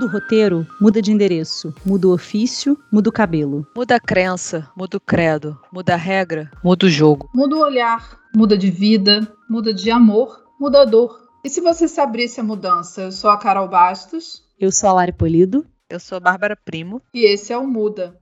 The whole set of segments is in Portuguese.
Muda o roteiro, muda de endereço. Muda o ofício, muda o cabelo. Muda a crença, muda o credo. Muda a regra, muda o jogo. Muda o olhar, muda de vida, muda de amor, muda a dor. E se você se abrisse a mudança? Eu sou a Carol Bastos. Eu sou a Lari Polido. Eu sou a Bárbara Primo. E esse é o Muda.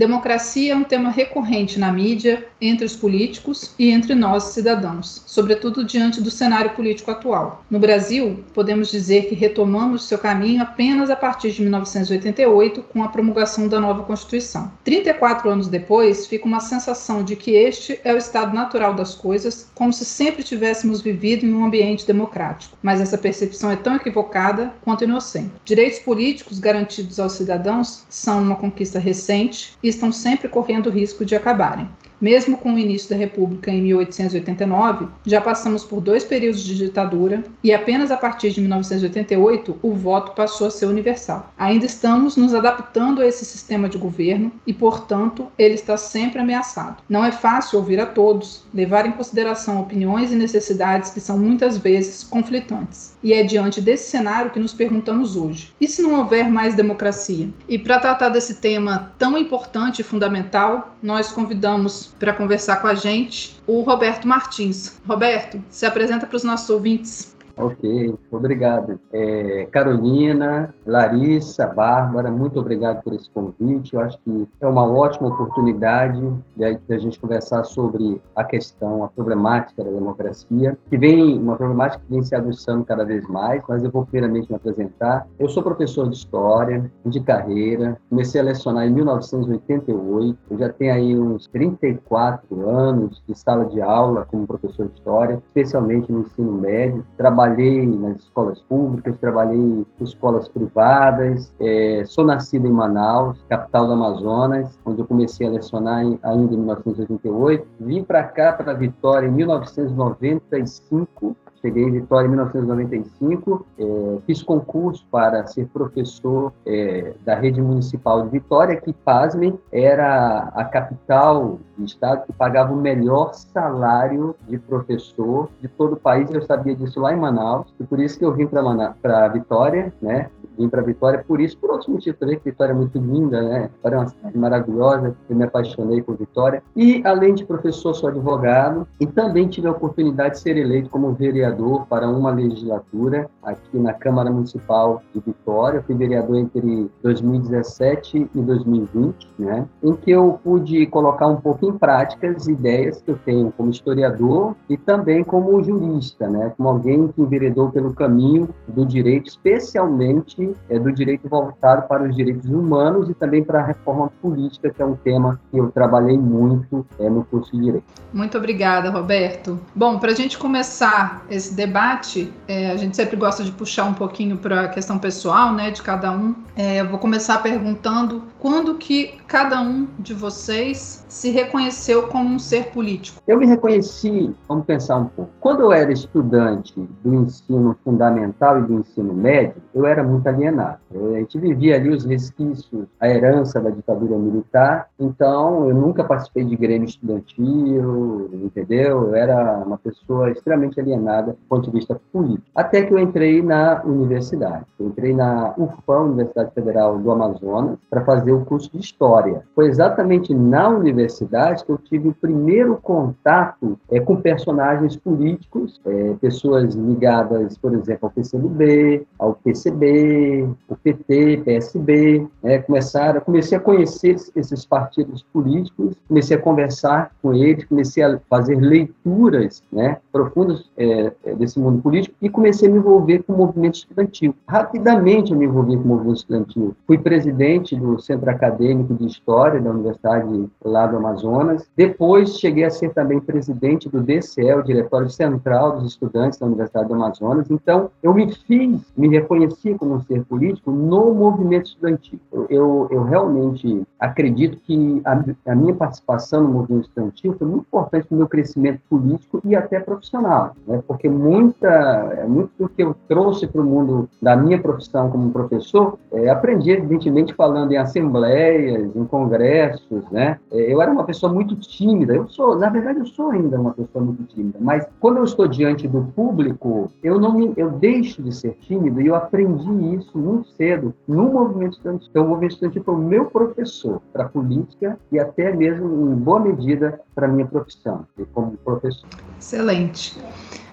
Democracia é um tema recorrente na mídia, entre os políticos e entre nós, cidadãos, sobretudo diante do cenário político atual. No Brasil, podemos dizer que retomamos seu caminho apenas a partir de 1988, com a promulgação da nova Constituição. 34 anos depois, fica uma sensação de que este é o estado natural das coisas, como se sempre tivéssemos vivido em um ambiente democrático. Mas essa percepção é tão equivocada quanto inocente. Direitos políticos garantidos aos cidadãos são uma conquista recente e estão sempre correndo o risco de acabarem. Mesmo com o início da República em 1889, já passamos por dois períodos de ditadura e apenas a partir de 1988 o voto passou a ser universal. Ainda estamos nos adaptando a esse sistema de governo e, portanto, ele está sempre ameaçado. Não é fácil ouvir a todos, levar em consideração opiniões e necessidades que são muitas vezes conflitantes. E é diante desse cenário que nos perguntamos hoje: e se não houver mais democracia? E para tratar desse tema tão importante e fundamental, nós convidamos para conversar com a gente o Roberto Martins. Roberto, se apresenta para os nossos ouvintes. Ok, obrigado. É, Carolina, Larissa, Bárbara, muito obrigado por esse convite. Eu acho que é uma ótima oportunidade de a gente conversar sobre a questão, a problemática da democracia, que vem, uma problemática que vem se aguçando cada vez mais, mas eu vou primeiramente me apresentar. Eu sou professor de História, de carreira, comecei a lecionar em 1988, eu já tenho aí uns 34 anos de sala de aula como professor de História, especialmente no ensino médio, trabalho trabalhei nas escolas públicas, trabalhei em escolas privadas, é, sou nascido em Manaus, capital do Amazonas, onde eu comecei a lecionar em, ainda em 1988. Vim para cá, para Vitória, em 1995, Cheguei em Vitória em 1995, é, fiz concurso para ser professor é, da rede municipal de Vitória, que, pasmem, era a capital do estado que pagava o melhor salário de professor de todo o país. Eu sabia disso lá em Manaus, e por isso que eu vim para Vitória, né? Vim para Vitória por isso, por outros motivos também, que Vitória é muito linda, né? Vitória é uma cidade maravilhosa, eu me apaixonei por Vitória. E, além de professor, sou advogado, e também tive a oportunidade de ser eleito como vereador para uma legislatura aqui na Câmara Municipal de Vitória. Fui vereador entre 2017 e 2020, né? Em que eu pude colocar um pouco em prática as ideias que eu tenho como historiador e também como jurista, né? Como alguém que enveredou pelo caminho do direito, especialmente é, do direito voltado para os direitos humanos e também para a reforma política, que é um tema que eu trabalhei muito é, no curso de direito. Muito obrigada, Roberto. Bom, para a gente começar esse debate, é, a gente sempre gosta de puxar um pouquinho para a questão pessoal, né, de cada um. É, eu vou começar perguntando quando que cada um de vocês se reconheceu como um ser político. Eu me reconheci, vamos pensar um pouco. Quando eu era estudante do ensino fundamental e do ensino médio, eu era muito alienado. A gente vivia ali os resquícios, a herança da ditadura militar, então eu nunca participei de grêmio estudantil, entendeu? Eu era uma pessoa extremamente alienada do ponto de vista político. Até que eu entrei na universidade. Eu entrei na UFAM, Universidade Federal do Amazonas, para fazer o curso de História. Foi exatamente na universidade que eu tive o primeiro contato é, com personagens políticos, é, pessoas ligadas, por exemplo, ao PCdoB, ao PCB, o PT, PSB. Né, começaram, comecei a conhecer esses partidos políticos, comecei a conversar com eles, comecei a fazer leituras né, profundas é, é, desse mundo político e comecei a me envolver com o movimento estudantil. Rapidamente eu me envolvi com o movimento estudantil. Fui presidente do Centro Acadêmico de História da Universidade lá do Amazonas. Depois cheguei a ser também presidente do DCE, o Diretório Central dos Estudantes da Universidade do Amazonas. Então eu me fiz, me reconheci como um ser político no movimento estudantil. Eu, eu realmente acredito que a, a, minha participação no movimento estudantil foi muito importante no meu crescimento político e até profissional, né? porque muita, é muito do que eu trouxe para o mundo da minha profissão como professor, é, aprendi, evidentemente, falando em assembleias, em congressos, né? É, eu era uma pessoa muito tímida, eu sou, na verdade, eu sou ainda uma pessoa muito tímida, mas quando eu estou diante do público, eu não me, eu deixo de ser tímido e eu aprendi isso muito cedo no movimento estudantil. Então, o movimento estudantil foi o meu professor para a política e até mesmo, em boa medida, para a minha profissão, como professor. Excelente.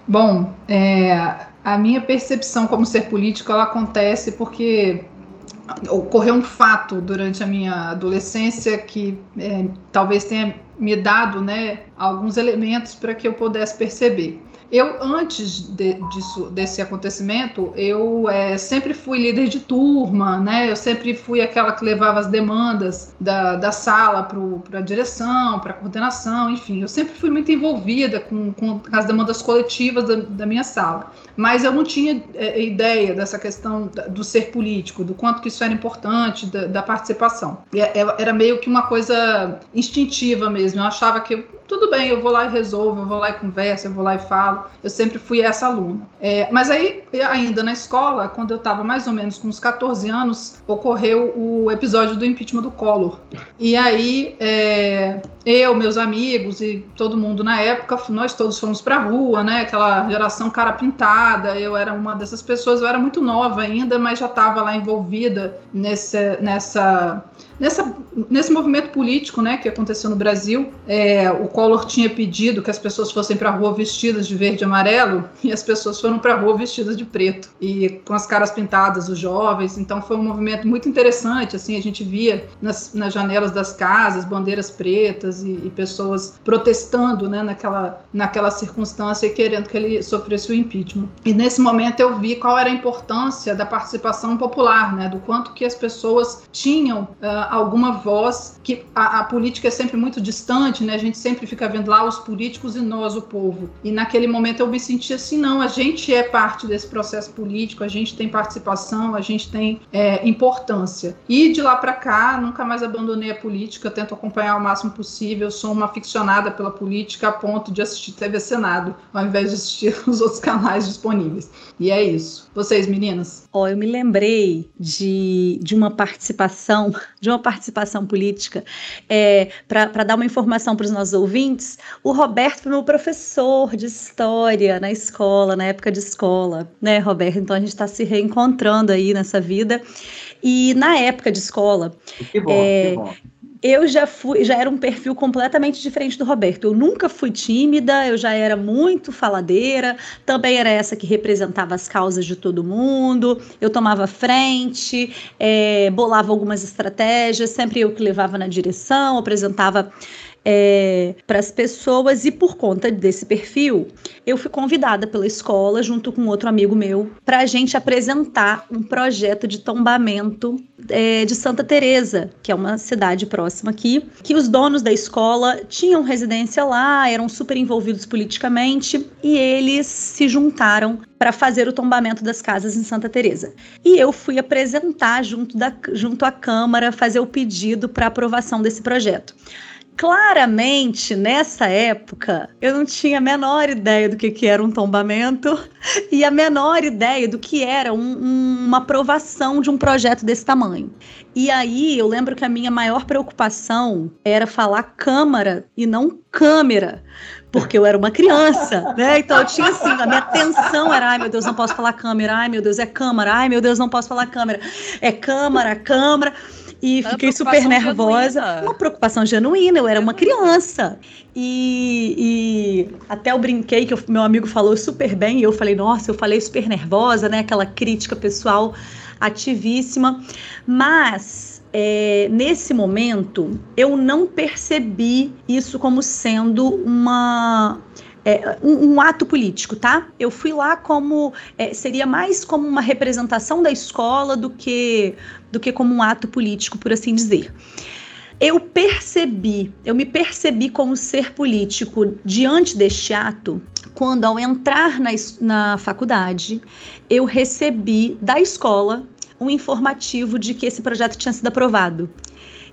Bom, é, a minha percepção como ser político ela acontece porque ocorreu um fato durante a minha adolescência que é, talvez tenha me dado né, alguns elementos para que eu pudesse perceber. Eu, antes de, disso, desse acontecimento, eu é, sempre fui líder de turma, né? Eu sempre fui aquela que levava as demandas da, da sala para a direção, para a coordenação, enfim. Eu sempre fui muito envolvida com, com as demandas coletivas da, da minha sala. Mas eu não tinha é, ideia dessa questão do ser político, do quanto que isso era importante, da, da participação. É, era meio que uma coisa instintiva mesmo. Eu achava que tudo bem, eu vou lá e resolvo, eu vou lá e converso, eu vou lá e falo. Eu sempre fui essa aluna. É, mas aí, ainda na escola, quando eu estava mais ou menos com uns 14 anos, ocorreu o episódio do impeachment do Collor. E aí, é, eu, meus amigos e todo mundo na época, nós todos fomos para a rua, né? Aquela geração cara pintada. Eu era uma dessas pessoas, eu era muito nova ainda, mas já estava lá envolvida nesse, nessa Nessa, nesse movimento político né, que aconteceu no Brasil, é, o Collor tinha pedido que as pessoas fossem para a rua vestidas de verde e amarelo e as pessoas foram para a rua vestidas de preto e com as caras pintadas, os jovens. Então foi um movimento muito interessante. Assim, a gente via nas, nas janelas das casas bandeiras pretas e, e, pessoas protestando né, naquela, naquela circunstância e querendo que ele sofresse o impeachment. E nesse momento eu vi qual era a importância da participação popular, né, do quanto que as pessoas tinham uh, alguma voz, que a, a, política é sempre muito distante, né? A gente sempre fica vendo lá os políticos e nós, o povo. E naquele momento eu me senti assim, não, a gente é parte desse processo político, a gente tem participação, a gente tem é, importância. E de lá para cá, nunca mais abandonei a política, tento acompanhar o máximo possível, sou uma aficionada pela política a ponto de assistir TV Senado, ao invés de assistir os outros canais disponíveis. E é isso. Vocês, meninas? Ó, oh, eu me lembrei de, de uma participação, de uma uma participação política, é, para dar uma informação para os nossos ouvintes, o Roberto foi meu professor de história na escola, na época de escola, né, Roberto? Então a gente está se reencontrando aí nessa vida. E na época de escola. Que bom, é, que bom eu já fui, já era um perfil completamente diferente do Roberto. Eu nunca fui tímida, eu já era muito faladeira, também era essa que representava as causas de todo mundo. Eu tomava frente, é, bolava algumas estratégias, sempre eu que levava na direção, apresentava é, para as pessoas e por conta desse perfil, eu fui convidada pela escola, junto com outro amigo meu, para a gente apresentar um projeto de tombamento é, de Santa Teresa, que é uma cidade próxima aqui, que os donos da escola tinham residência lá, eram super envolvidos politicamente e eles se juntaram para fazer o tombamento das casas em Santa Teresa. E eu fui apresentar junto, da, junto à Câmara, fazer o pedido para aprovação desse projeto claramente, nessa época, eu não tinha a menor ideia do que, que era um tombamento e a menor ideia do que era um, um, uma aprovação de um projeto desse tamanho. E aí eu lembro que a minha maior preocupação era falar câmara e não câmera porque eu era uma criança, né? Então eu tinha assim, a minha atenção era, ai meu Deus, não posso falar câmera, ai meu Deus, é câmara, ai meu Deus, não posso falar câmera, é câmara, câmara e fiquei super nervosa. Genuína. Uma preocupação genuína, eu era uma criança. E, e até eu brinquei que o meu amigo falou super bem, e eu falei, nossa, eu falei super nervosa, né? Aquela crítica pessoal ativíssima. Mas é, nesse momento eu não percebi isso como sendo uma é, um, um, ato político, tá? Eu fui lá como é, seria mais como uma representação da escola do que do que como um ato político, por assim dizer. Eu percebi, eu me percebi como ser político diante deste ato quando, ao entrar na, na faculdade, eu recebi da escola um informativo de que esse projeto tinha sido aprovado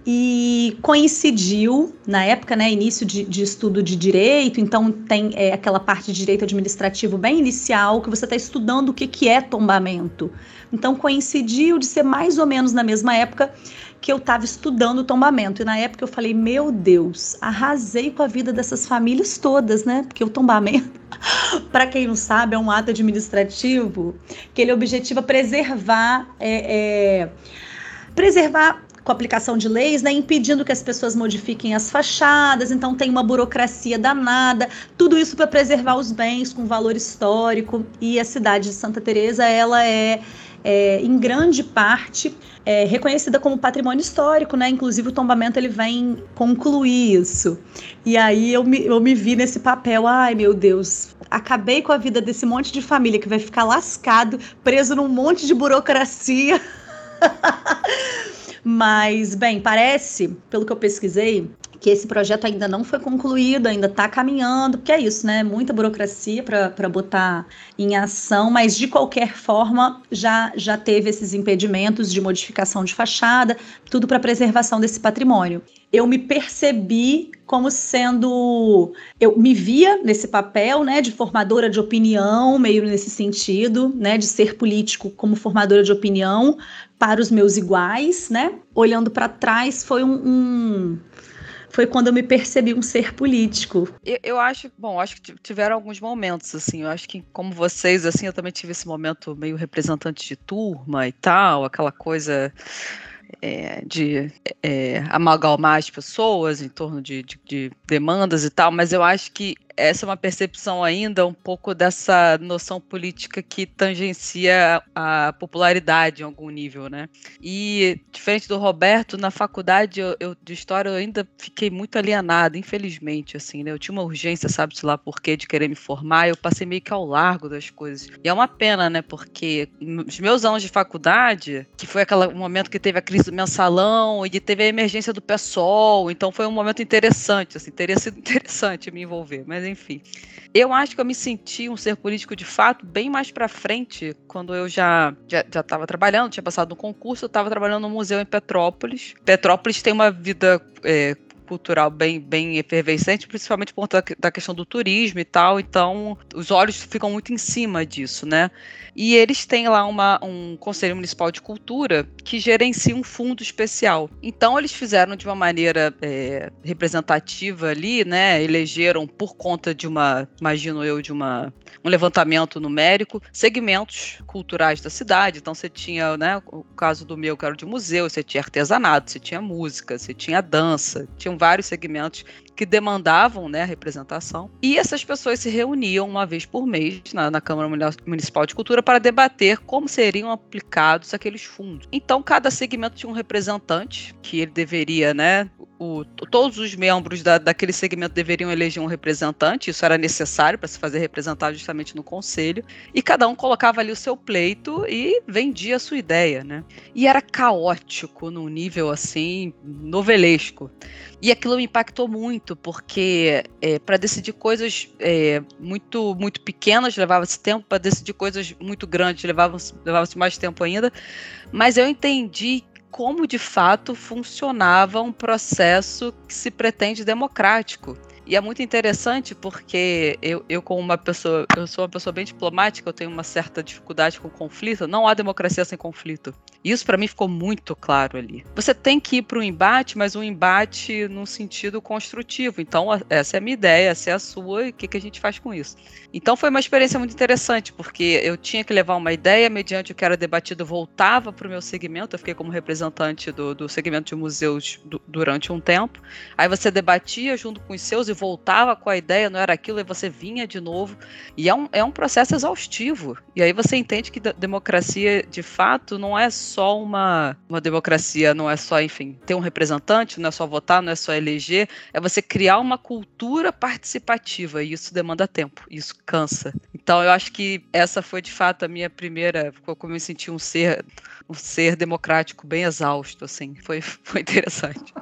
e coincidiu na época, né, início de, de estudo de direito, então tem é, aquela parte de direito administrativo bem inicial que você está estudando o que, que é tombamento. Então coincidiu de ser mais ou menos na mesma época que eu estava estudando tombamento. E na época eu falei, meu Deus, arrasei com a vida dessas famílias todas, né? Porque o tombamento, para quem não sabe, é um ato administrativo que ele objetiva preservar. É, é, preservar com aplicação de leis, né, impedindo que as pessoas modifiquem as fachadas, então tem uma burocracia danada, tudo isso para preservar os bens com valor histórico e a cidade de Santa Teresa ela é, é em grande parte é, reconhecida como patrimônio histórico, né? Inclusive o tombamento ele vem concluir isso. E aí eu me, eu me vi nesse papel, ai meu Deus, acabei com a vida desse monte de família que vai ficar lascado, preso num monte de burocracia. Mas, bem, parece, pelo que eu pesquisei, que esse projeto ainda não foi concluído, ainda está caminhando, porque é isso, né? Muita burocracia para botar em ação, mas de qualquer forma já, já teve esses impedimentos de modificação de fachada, tudo para preservação desse patrimônio. Eu me percebi como sendo. Eu me via nesse papel, né, de formadora de opinião, meio nesse sentido, né, de ser político como formadora de opinião para os meus iguais, né? Olhando para trás, foi um, um foi quando eu me percebi um ser político. Eu, eu, acho, bom, acho que tiveram alguns momentos, assim, eu acho que como vocês, assim, eu também tive esse momento meio representante de turma e tal, aquela coisa é, de é, amalgamar as pessoas em torno de, de, de, demandas e tal, mas eu acho que essa é uma percepção ainda um pouco dessa noção política que tangencia a popularidade em algum nível, né? E diferente do Roberto, na faculdade eu, eu de história eu ainda fiquei muito alienada, infelizmente, assim, né? Eu tinha uma urgência, sabe-se lá por quê, de querer me formar, eu passei meio que ao largo das coisas. E é uma pena, né? Porque os meus anos de faculdade, que foi aquele momento que teve a crise do mensalão e teve a emergência do PSOL, então foi um momento interessante, assim, teria sido interessante me envolver, mas enfim. Eu acho que eu me senti um ser político de fato bem mais para frente, quando eu já já estava trabalhando, tinha passado no concurso, eu estava trabalhando no museu em Petrópolis. Petrópolis tem uma vida é, cultural bem, bem efervescente, principalmente por conta da questão do turismo e tal. Então, os olhos ficam muito em cima disso, né? E eles têm lá uma, um Conselho Municipal de Cultura que gerencia um fundo especial. Então, eles fizeram de uma maneira é, representativa ali, né? Elegeram por conta de uma, imagino eu, de uma, um levantamento numérico, segmentos culturais da cidade. Então, você tinha, né? O caso do meu, que era de museu, você tinha artesanato, você tinha música, você tinha dança, vários segmentos que demandavam né, a representação. E essas pessoas se reuniam uma vez por mês na, na, Câmara Municipal de Cultura para debater como seriam aplicados aqueles fundos. Então, cada segmento tinha um representante que ele deveria, né? O, todos os membros da, daquele segmento deveriam eleger um representante, isso era necessário para se fazer representar justamente no conselho, e cada um colocava ali o seu pleito e vendia a sua ideia, né? E era caótico num nível assim, novelesco. E aquilo me impactou muito, porque é, para decidir coisas é, muito, muito pequenas levava-se tempo, para decidir coisas muito grandes levava-se levava mais tempo ainda. Mas eu entendi como de fato funcionava um processo que se pretende democrático. E é muito interessante porque eu, eu como uma pessoa, eu sou uma pessoa bem diplomática, eu tenho uma certa dificuldade com conflito. Não há democracia sem conflito. Isso para mim ficou muito claro ali. Você tem que ir para o embate, mas um embate num sentido construtivo. Então, essa é a minha ideia, essa é a sua, e o que, que a gente faz com isso? Então, foi uma experiência muito interessante, porque eu tinha que levar uma ideia, mediante o que era debatido, voltava para o meu segmento. Eu fiquei como representante do, do segmento de museus durante um tempo. Aí você debatia junto com os seus e voltava com a ideia, não era aquilo, e você vinha de novo. E é um, é um processo exaustivo. E aí você entende que democracia, de fato, não é só uma, uma democracia, não é só, enfim, ter um representante, não é só votar, não é só eleger, é você criar uma cultura participativa. E isso demanda tempo, isso cansa. Então eu acho que essa foi de fato a minha primeira, como eu me senti um ser, um ser democrático bem exausto, assim. Foi, foi interessante.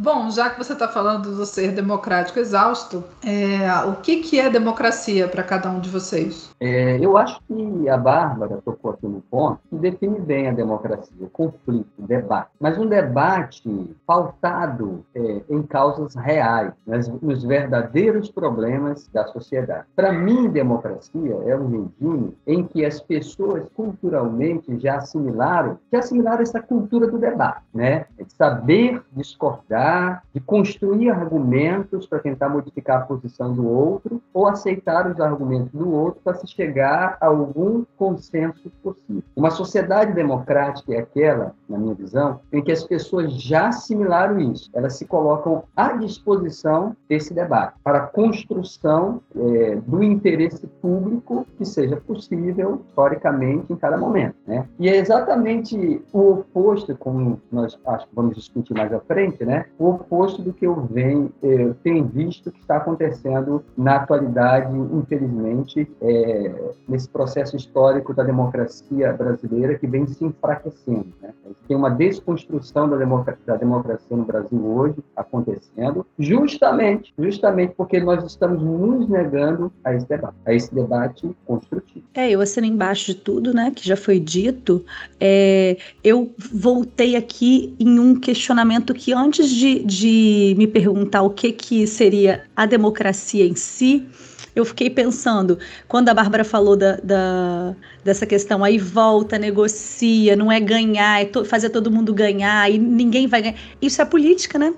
Bom, já que você está falando do ser democrático exausto, é, o que, que é democracia para cada um de vocês? É, eu acho que a Bárbara tocou aqui no ponto que define bem a democracia, o conflito, o debate. Mas um debate pautado é, em causas reais, nas, nos verdadeiros problemas da sociedade. Para mim, democracia é um regime em que as pessoas culturalmente já assimilaram, já assimilaram essa cultura do debate, né? É saber discordar de construir argumentos para tentar modificar a posição do outro ou aceitar os argumentos do outro para se chegar a algum consenso possível. Uma sociedade democrática é aquela, na minha visão, em que as pessoas já assimilaram isso, elas se colocam à disposição desse debate para a construção é, do interesse público que seja possível historicamente em cada momento, né? E é exatamente o oposto, como nós acho que vamos discutir mais à frente, né? O oposto do que eu venho, eu tenho visto que está acontecendo na atualidade, infelizmente, é, nesse processo histórico da democracia brasileira que vem se enfraquecendo. Né? Tem uma desconstrução da democracia, da democracia no Brasil hoje acontecendo, justamente, justamente porque nós estamos nos negando a esse debate, a esse debate construtivo. É, eu assino embaixo de tudo, né, que já foi dito. É, eu voltei aqui em um questionamento que antes de de, de me perguntar o que, que seria a democracia em si, eu fiquei pensando, quando a Bárbara falou da, da, dessa questão, aí volta, negocia, não é ganhar, é to, fazer todo mundo ganhar, e ninguém vai ganhar. Isso é política, né?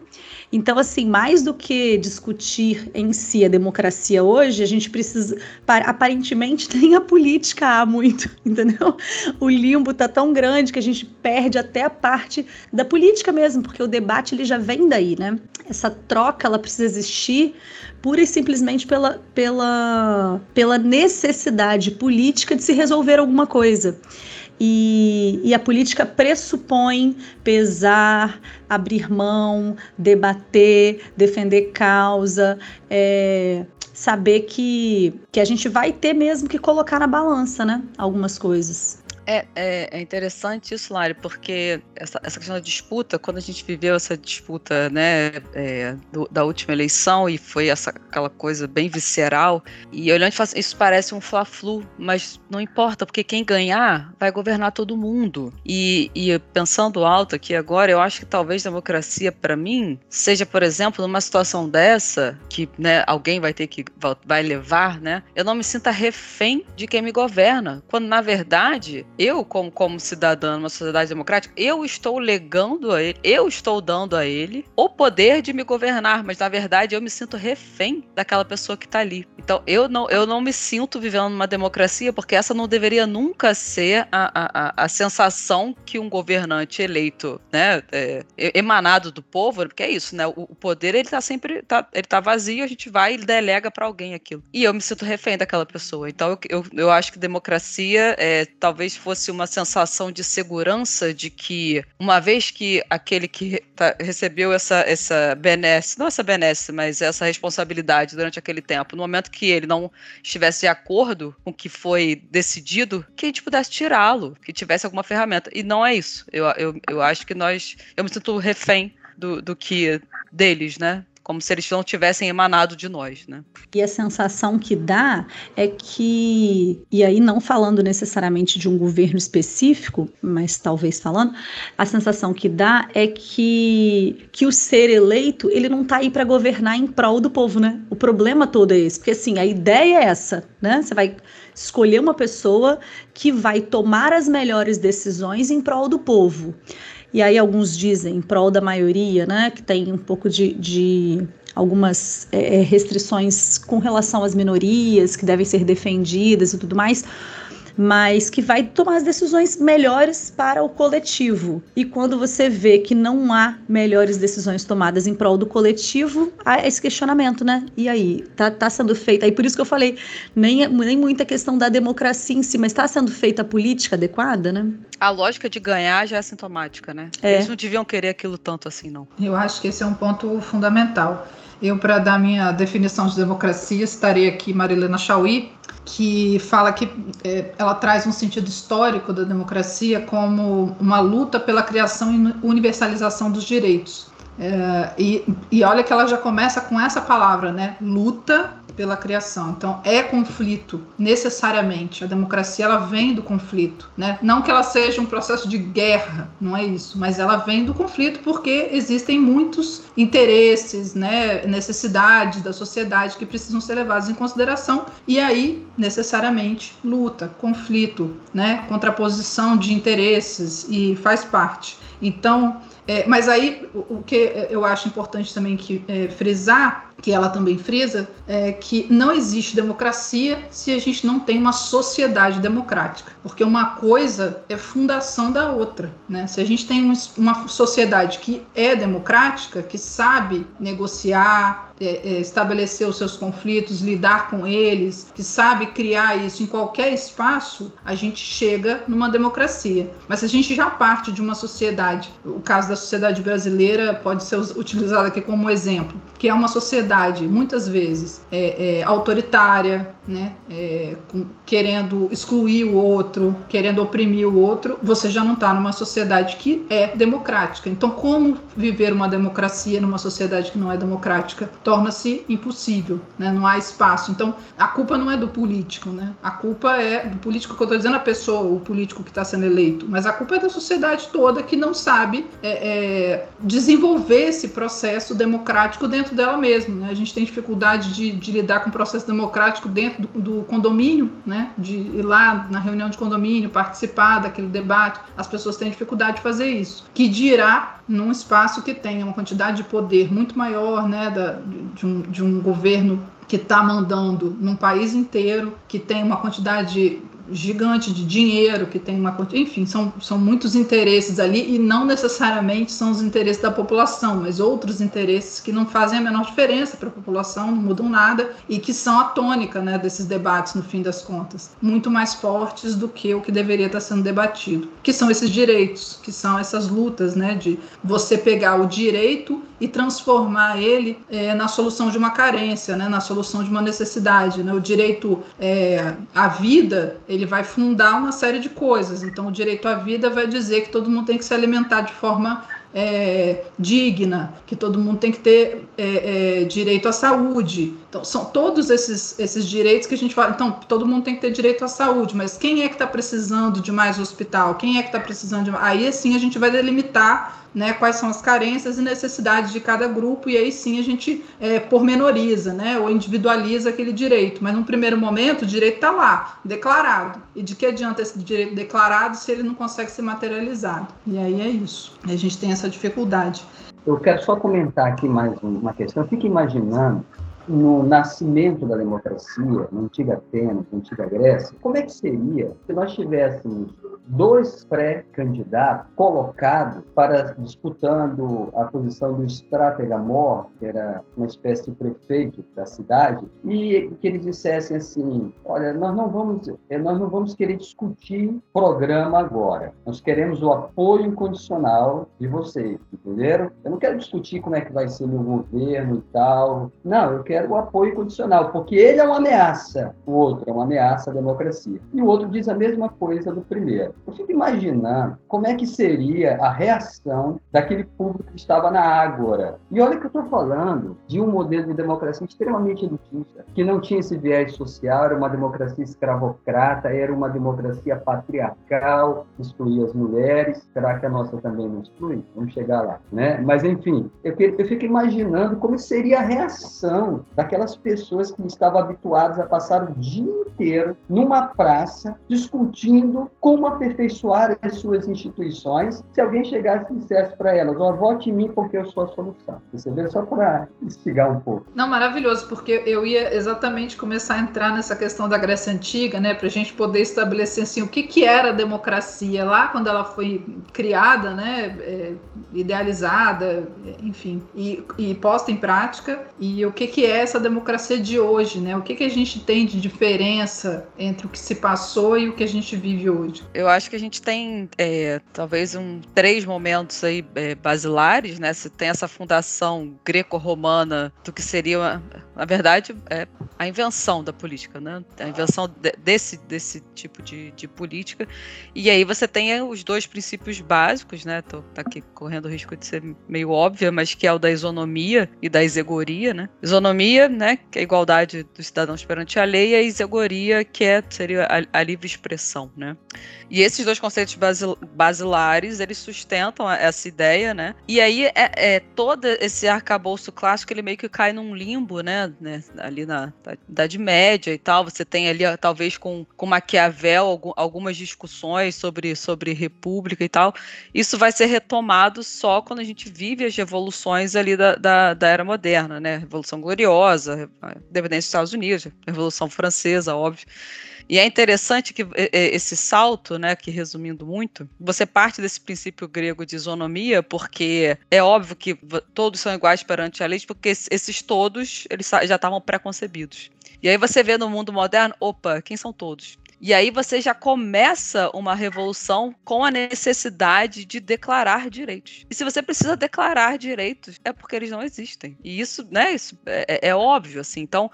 Então, assim, mais do que discutir em si a democracia hoje, a gente precisa. Aparentemente, nem a política há muito, entendeu? O limbo tá tão grande que a gente perde até a parte da política mesmo, porque o debate ele já vem daí, né? Essa troca ela precisa existir pura e simplesmente pela, pela, pela necessidade política de se resolver alguma coisa. E, e, a política pressupõe pesar, abrir mão, debater, defender causa, é, saber que, que a gente vai ter mesmo que colocar na balança, né? Algumas coisas. É, é, é, interessante isso, Lari, porque essa, essa, questão da disputa, quando a gente viveu essa disputa né, é, do, da última eleição e foi essa, aquela coisa bem visceral, e olhando isso parece um fla-flu, mas não importa, porque quem ganhar vai governar todo mundo. E, e pensando alto aqui agora, eu acho que talvez democracia, para mim, seja, por exemplo, numa situação dessa, que né, alguém vai ter que vai levar, né, eu não me sinta refém de quem me governa, quando na verdade eu, como, como cidadã numa sociedade democrática, eu estou legando a ele, eu estou dando a ele o poder de me governar, mas na verdade eu me sinto refém daquela pessoa que está ali. Então eu não, eu não me sinto vivendo numa democracia, porque essa não deveria nunca ser a, a, a sensação que um governante eleito, né, é, emanado do povo, porque é isso, né, o, o poder ele está sempre, tá, ele tá vazio, a gente vai e delega para alguém aquilo. E eu me sinto refém daquela pessoa. Então eu, eu, eu acho que democracia é, talvez fosse fosse uma sensação de segurança de que, uma vez que aquele que tá, recebeu essa, essa benesse, não essa benesse, mas essa responsabilidade durante aquele tempo, no momento que ele não estivesse de acordo com o que foi decidido, que a gente pudesse tirá-lo, que tivesse alguma ferramenta. E não é isso. Eu, eu, eu acho que nós. Eu me sinto refém do, do que deles, né? Como se eles não tivessem emanado de nós, né? E a sensação que dá é que, e aí não falando necessariamente de um governo específico, mas talvez falando, a sensação que dá é que, que o ser eleito, ele não está aí para governar em prol do povo, né? O problema todo é esse, porque assim, a ideia é essa, né? Você vai escolher uma pessoa que vai tomar as melhores decisões em prol do povo. E aí alguns dizem em prol da maioria, né, que tem um pouco de, de algumas é, restrições com relação às minorias que devem ser defendidas e tudo mais mas que vai tomar as decisões melhores para o coletivo. E quando você vê que não há melhores decisões tomadas em prol do coletivo, há esse questionamento, né? E aí, tá, tá sendo feita. Aí por isso que eu falei, nem, nem muita questão da democracia em si, mas está sendo feita a política adequada, né? A lógica de ganhar já é sintomática, né? É. Eles não deviam querer aquilo tanto assim, não. Eu acho que esse é um ponto fundamental. Eu, para dar minha definição de democracia, estarei aqui Marilena Chauí, que fala que é, ela traz um sentido histórico da democracia como uma luta pela criação e universalização dos direitos. É, e, e olha que ela já começa com essa palavra, né? Luta pela criação. Então é conflito necessariamente. A democracia ela vem do conflito, né? Não que ela seja um processo de guerra, não é isso, mas ela vem do conflito porque existem muitos interesses, né, necessidades da sociedade que precisam ser levados em consideração e aí necessariamente luta, conflito, né, contraposição de interesses e faz parte. Então, é, mas aí o, o, que eu acho importante também que é, frisar que ela também frisa, é que não existe democracia se a gente não tem uma sociedade democrática, porque uma coisa é fundação da outra. Né? Se a gente tem uma sociedade que é democrática, que sabe negociar, é, é, estabelecer os seus conflitos, lidar com eles, que sabe criar isso em qualquer espaço, a gente chega numa democracia. Mas se a gente já parte de uma sociedade, o caso da sociedade brasileira pode ser utilizado aqui como exemplo, que é uma sociedade muitas vezes é, é autoritária, né, é, com, querendo excluir o outro, querendo oprimir o outro, você já não está numa sociedade que é democrática. Então, como viver uma democracia numa sociedade que não é democrática? torna-se impossível, né? não há espaço. Então, a culpa não é do político, né? a culpa é do político que eu estou dizendo a pessoa, o político que está sendo eleito, mas a culpa é da sociedade toda que não sabe é, é, desenvolver esse processo democrático dentro dela mesma. Né? A gente tem dificuldade de, de, lidar com o processo democrático dentro do, do condomínio, né? de ir lá na reunião de condomínio, participar daquele debate. As pessoas têm dificuldade de fazer isso. Que dirá num espaço que tenha uma quantidade de poder muito maior, né, da, de, um, de um governo que está mandando num país inteiro, que tem uma quantidade gigante de dinheiro, que tem uma. Enfim, são, são muitos interesses ali e não necessariamente são os interesses da população, mas outros interesses que não fazem a menor diferença para a população, não mudam nada e que são a tônica né, desses debates, no fim das contas. Muito mais fortes do que o que deveria estar sendo debatido, que são esses direitos, que são essas lutas né, de você pegar o direito e transformar ele é, na solução de uma carência, né, na solução de uma necessidade. Né? O direito é, à vida, ele vai fundar uma série de coisas. Então, o direito à vida vai dizer que todo mundo tem que se alimentar de forma é, digna, que todo mundo tem que ter é, é, direito à saúde. Então, são todos esses, esses direitos que a gente fala. Então, todo mundo tem que ter direito à saúde, mas quem é que está precisando de mais hospital? Quem é que está precisando de. Aí, assim, a gente vai delimitar né, quais são as carências e necessidades de cada grupo, e aí sim a gente é, pormenoriza, né, ou individualiza aquele direito. Mas num primeiro momento, o direito está lá, declarado. E de que adianta esse direito declarado se ele não consegue ser materializado? E aí é isso. A gente tem essa dificuldade. Eu quero só comentar aqui mais uma questão. Fique imaginando no nascimento da democracia, na antiga Atenas, na antiga Grécia, como é que seria se nós tivéssemos dois pré-candidatos colocados para disputando a posição do estratega-mor, que era uma espécie de prefeito da cidade, e que eles dissessem assim: olha, nós não vamos, eh, nós não vamos querer discutir programa agora. Nós queremos o apoio incondicional de vocês, entenderam? Eu não quero discutir como é que vai ser meu governo e tal. Não, eu quero o apoio incondicional, porque ele é uma ameaça, o outro é uma ameaça à democracia. E o outro diz a mesma coisa do primeiro. Eu fico imaginando como é que seria a reação daquele público que estava na Ágora. E olha que eu estou falando de um modelo de democracia extremamente elitista, que não tinha esse viés social, era uma democracia escravocrata, era uma democracia patriarcal, excluía as mulheres. Será que a nossa também não exclui? Vamos chegar lá. Né? Mas, enfim, eu, eu fico imaginando como seria a reação daquelas pessoas que estavam habituadas a passar o dia inteiro numa praça discutindo como aperfeiçoar as suas instituições. Se alguém chegasse e dissesse para elas, oh, vote em mim porque eu sou a solução. Você vê só para instigar um pouco. Não, maravilhoso, porque eu ia exatamente começar a entrar nessa questão da Grécia Antiga, né, para a gente poder estabelecer assim, o que, que era a democracia lá quando ela foi criada, né, é, idealizada, enfim, e, e posta em prática, e o que, que é essa democracia de hoje, né? O que, que a gente tem de diferença entre o que se passou e o que a gente vive hoje? Eu acho que a gente tem é, talvez um, três momentos aí é, basilares, né? Você tem essa fundação greco-romana do que seria, uma, na verdade, é, a invenção da política, né? A invenção de, desse, desse tipo de, de política. E aí você tem os dois princípios básicos, né? Tô tá aqui correndo o risco de ser meio óbvia, mas que é o da isonomia e da isegoria, né? Isonomia, né? Que é a igualdade dos cidadãos perante a lei, e a isegoria, que é, seria a, a livre expressão, né? E esses dois conceitos basil, basilares, eles sustentam essa ideia, né? E aí é, é todo esse arcabouço clássico, ele meio que cai num limbo, né? Né? Ali na, Idade Média e tal. Você tem ali, talvez, com, com Maquiavel, algum, algumas discussões sobre, sobre república e tal. Isso vai ser retomado só quando a gente vive as revoluções ali da, da, da Era Moderna, né? Revolução Gloriosa, independência dos Estados Unidos, Revolução Francesa, óbvio. E é interessante que esse salto, né, que resumindo muito, você parte desse princípio grego de isonomia, porque é óbvio que todos são iguais perante a lei, porque esses todos eles já estavam pré-concebidos. E aí você vê no mundo moderno, opa, quem são todos? E aí você já começa uma revolução com a necessidade de declarar direitos. E se você precisa declarar direitos, é porque eles não existem. E isso, né, isso é, é, é óbvio, assim. Então,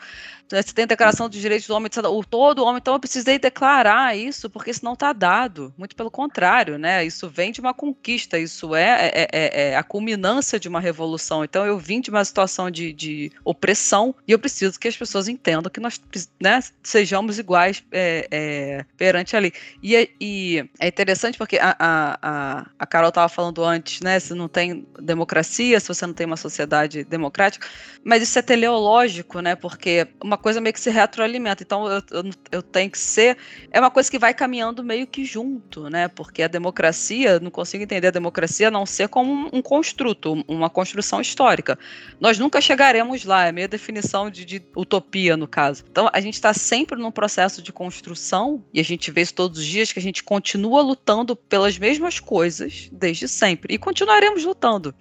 você tem a declaração dos direitos do homem, o todo homem, então eu precisei declarar isso, porque isso não está dado. Muito pelo contrário, né? Isso vem de uma conquista, isso é, é, é, é, a culminância de uma revolução. Então eu vim de uma situação de, de opressão e eu preciso que as pessoas entendam que nós né, sejamos iguais é, é é, perante ali. E, e, é interessante porque a, a, a Carol estava falando antes, né? Se não tem democracia, se você não tem uma sociedade democrática, mas isso é teleológico, né? Porque uma coisa meio que se retroalimenta. Então eu, eu, eu tenho que ser. É uma coisa que vai caminhando meio que junto, né? Porque a democracia, não consigo entender a democracia a não ser como um, um construto, uma construção histórica. Nós nunca chegaremos lá, é meio definição de, de utopia, no caso. Então a gente está sempre num processo de construção e a gente vê isso todos os dias, que a gente continua lutando pelas mesmas coisas desde sempre. E continuaremos lutando.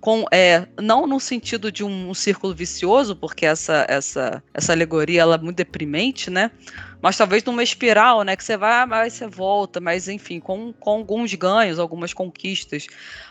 Com, é, não no sentido de um, um círculo vicioso, porque essa, essa, essa alegoria ela é muito deprimente, né? mas talvez numa espiral, né? Que você vai, mas você volta, mas enfim, com, com alguns ganhos, algumas conquistas.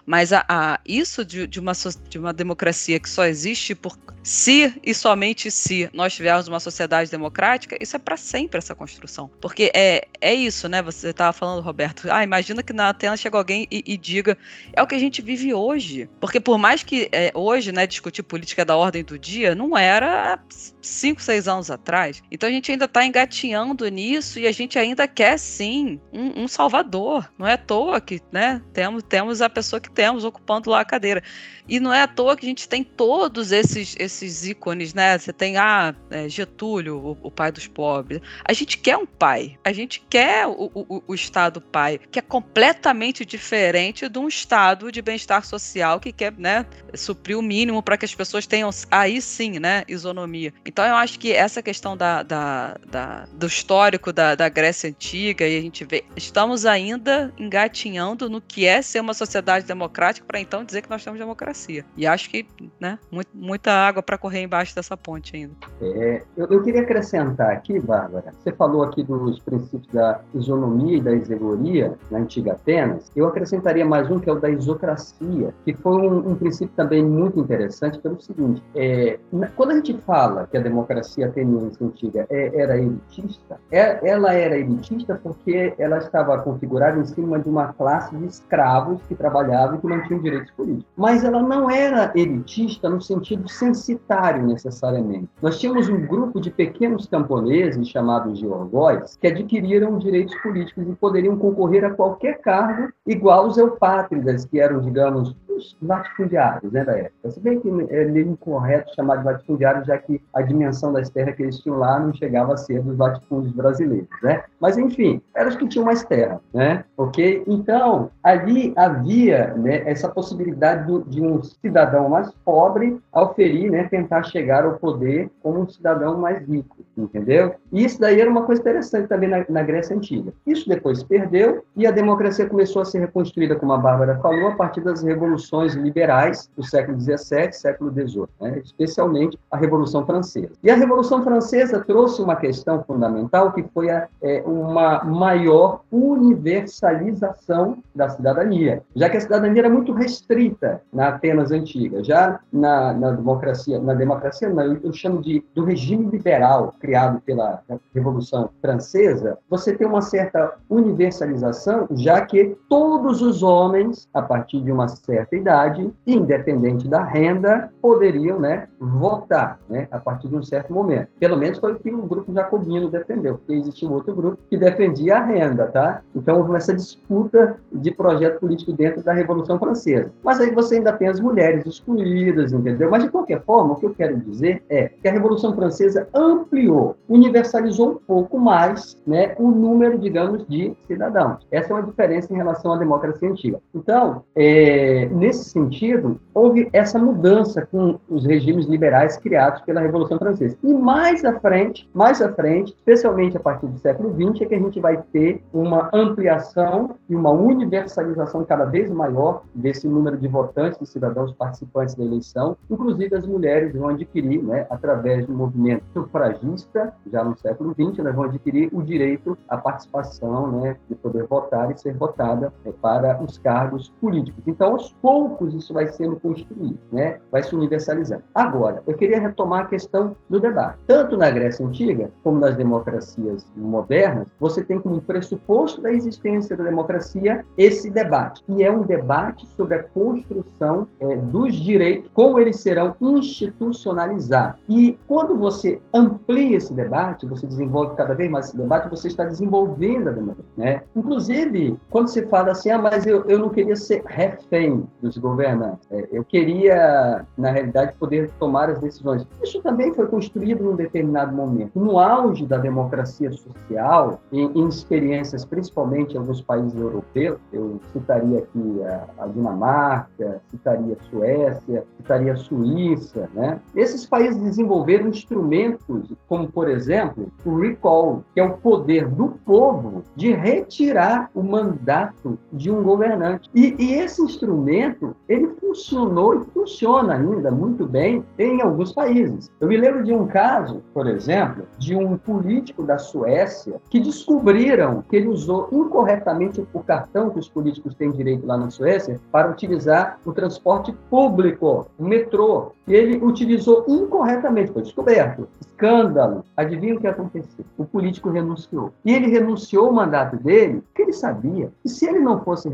Mas a, a isso de, de, uma, de uma democracia que só existe por se e somente se nós tivermos uma sociedade democrática, isso é para sempre essa construção. Porque é, é isso, né? Você estava falando, Roberto. Ah, imagina que na tela chega alguém e, e, diga é o que a gente vive hoje. Porque por mais que é, hoje, né, discutir política da ordem do dia, não era cinco, seis anos atrás. Então a gente ainda está engatinhando nisso e a gente ainda quer sim um, um, salvador. Não é à toa que né, temos, temos a pessoa que temos ocupando lá a cadeira. E não é à toa que a gente tem todos esses, esses ícones, né? Você tem ah, é, Getúlio, o, o, pai dos pobres. A gente quer um pai. A gente quer o, o, o Estado pai, que é completamente diferente de um Estado de bem-estar social que quer né, suprir o mínimo para que as pessoas tenham, aí sim, né, isonomia. Então eu acho que essa questão da, da, da do histórico da, da Grécia Antiga, e a gente vê, estamos ainda engatinhando no que é ser uma sociedade democrática para então dizer que nós temos democracia democracia. E acho que, né, muito, muita água para correr embaixo dessa ponte ainda. É, eu, eu, queria acrescentar aqui, Bárbara, você falou aqui dos princípios da isonomia e da isegoria na antiga Atenas. Eu acrescentaria mais um que é o da isocracia, que foi um, um princípio também muito interessante pelo seguinte: é, quando a gente fala que a democracia ateniense antiga é, era elitista, é, ela era elitista porque ela estava configurada em cima de uma classe de escravos que trabalhavam e que mantinham direitos políticos. Mas ela não era elitista no sentido censitário necessariamente. Nós tínhamos um grupo de pequenos camponeses chamados de orgóis que adquiriram direitos políticos e poderiam concorrer a qualquer cargo igual aos eupátridas, que eram, digamos, os latifundiários né, da época. Se bem que é meio incorreto chamar de latifundiários, já que a dimensão das terras que eles tinham lá não chegava a ser dos latifúndios brasileiros, né? Mas, enfim, eram os que tinham mais terra, né? Ok? Então, ali havia né, essa possibilidade de um cidadão mais pobre auferir, né, tentar chegar ao poder como um cidadão mais rico, entendeu? E isso daí era uma coisa interessante também na, na Grécia Antiga. Isso depois perdeu e a democracia começou a ser reconstruída, como a Bárbara falou, a partir das revoluções revoluções liberais do século XVII, século XVIII, né? especialmente a Revolução Francesa. E a Revolução Francesa trouxe uma questão fundamental que foi a, é, uma maior universalização da cidadania, já que a cidadania era muito restrita na Atenas antiga. Já na, na democracia, na democracia, não, eu chamo de do regime liberal criado pela Revolução Francesa, você tem uma certa universalização, já que todos os homens, a partir de uma certa idade, independente da renda, poderiam né, votar né, a partir de um certo momento. Pelo menos foi o que o grupo jacobino defendeu, porque existia um outro grupo que defendia a renda, tá? Então houve essa disputa de projeto político dentro da Revolução Francesa. Mas aí você ainda tem as mulheres excluídas, entendeu? Mas de qualquer forma, o que eu quero dizer é que a Revolução Francesa ampliou, universalizou um pouco mais né, o número, digamos, de cidadãos. Essa é uma diferença em relação à democracia antiga. Então, é, nesse sentido, houve essa mudança com os regimes liberais criados pela Revolução Francesa. E mais à frente, mais à frente, especialmente a partir do século XX, é que a gente vai ter uma ampliação e uma universalização cada vez maior desse número de votantes, de cidadãos participantes da eleição. Inclusive, as mulheres vão adquirir, né, através do movimento sufragista, já no século XX, né, vão adquirir o direito à participação, né, de poder votar e ser votada né, para os cargos políticos. Então, poucos, isso vai sendo construído, né, vai se universalizando. Agora, eu queria retomar a questão do debate. Tanto na Grécia Antiga, como nas democracias modernas, você tem como pressuposto da existência da democracia esse debate. E é um debate sobre a construção é, dos direitos, como eles serão institucionalizados. E quando você amplia esse debate, você desenvolve cada vez mais esse debate, você está desenvolvendo a democracia. Né? Inclusive, quando você fala assim, ah, mas eu, eu não queria ser refém dos governantes, é, eu queria, na realidade, poder tomar as decisões. Isso também foi construído num determinado momento. No auge da democracia social, em, em experiências, principalmente em alguns países europeus, eu citaria aqui a, a Dinamarca, citaria a Suécia, citaria a Suíça, né? Esses países desenvolveram instrumentos como, por exemplo, o recall, que é o poder do povo de retirar o mandato de um governante. E, e esse instrumento, ele funcionou e funciona ainda muito bem em alguns países. Eu me lembro de um caso, por exemplo, de um político da Suécia que descobriram que ele usou incorretamente o cartão que os políticos têm direito lá na Suécia para utilizar o transporte público, o metrô. E ele utilizou incorretamente, foi descoberto. Escândalo. Adivinha o que aconteceu? O político renunciou. E ele renunciou o mandato dele, porque ele sabia que se ele não fosse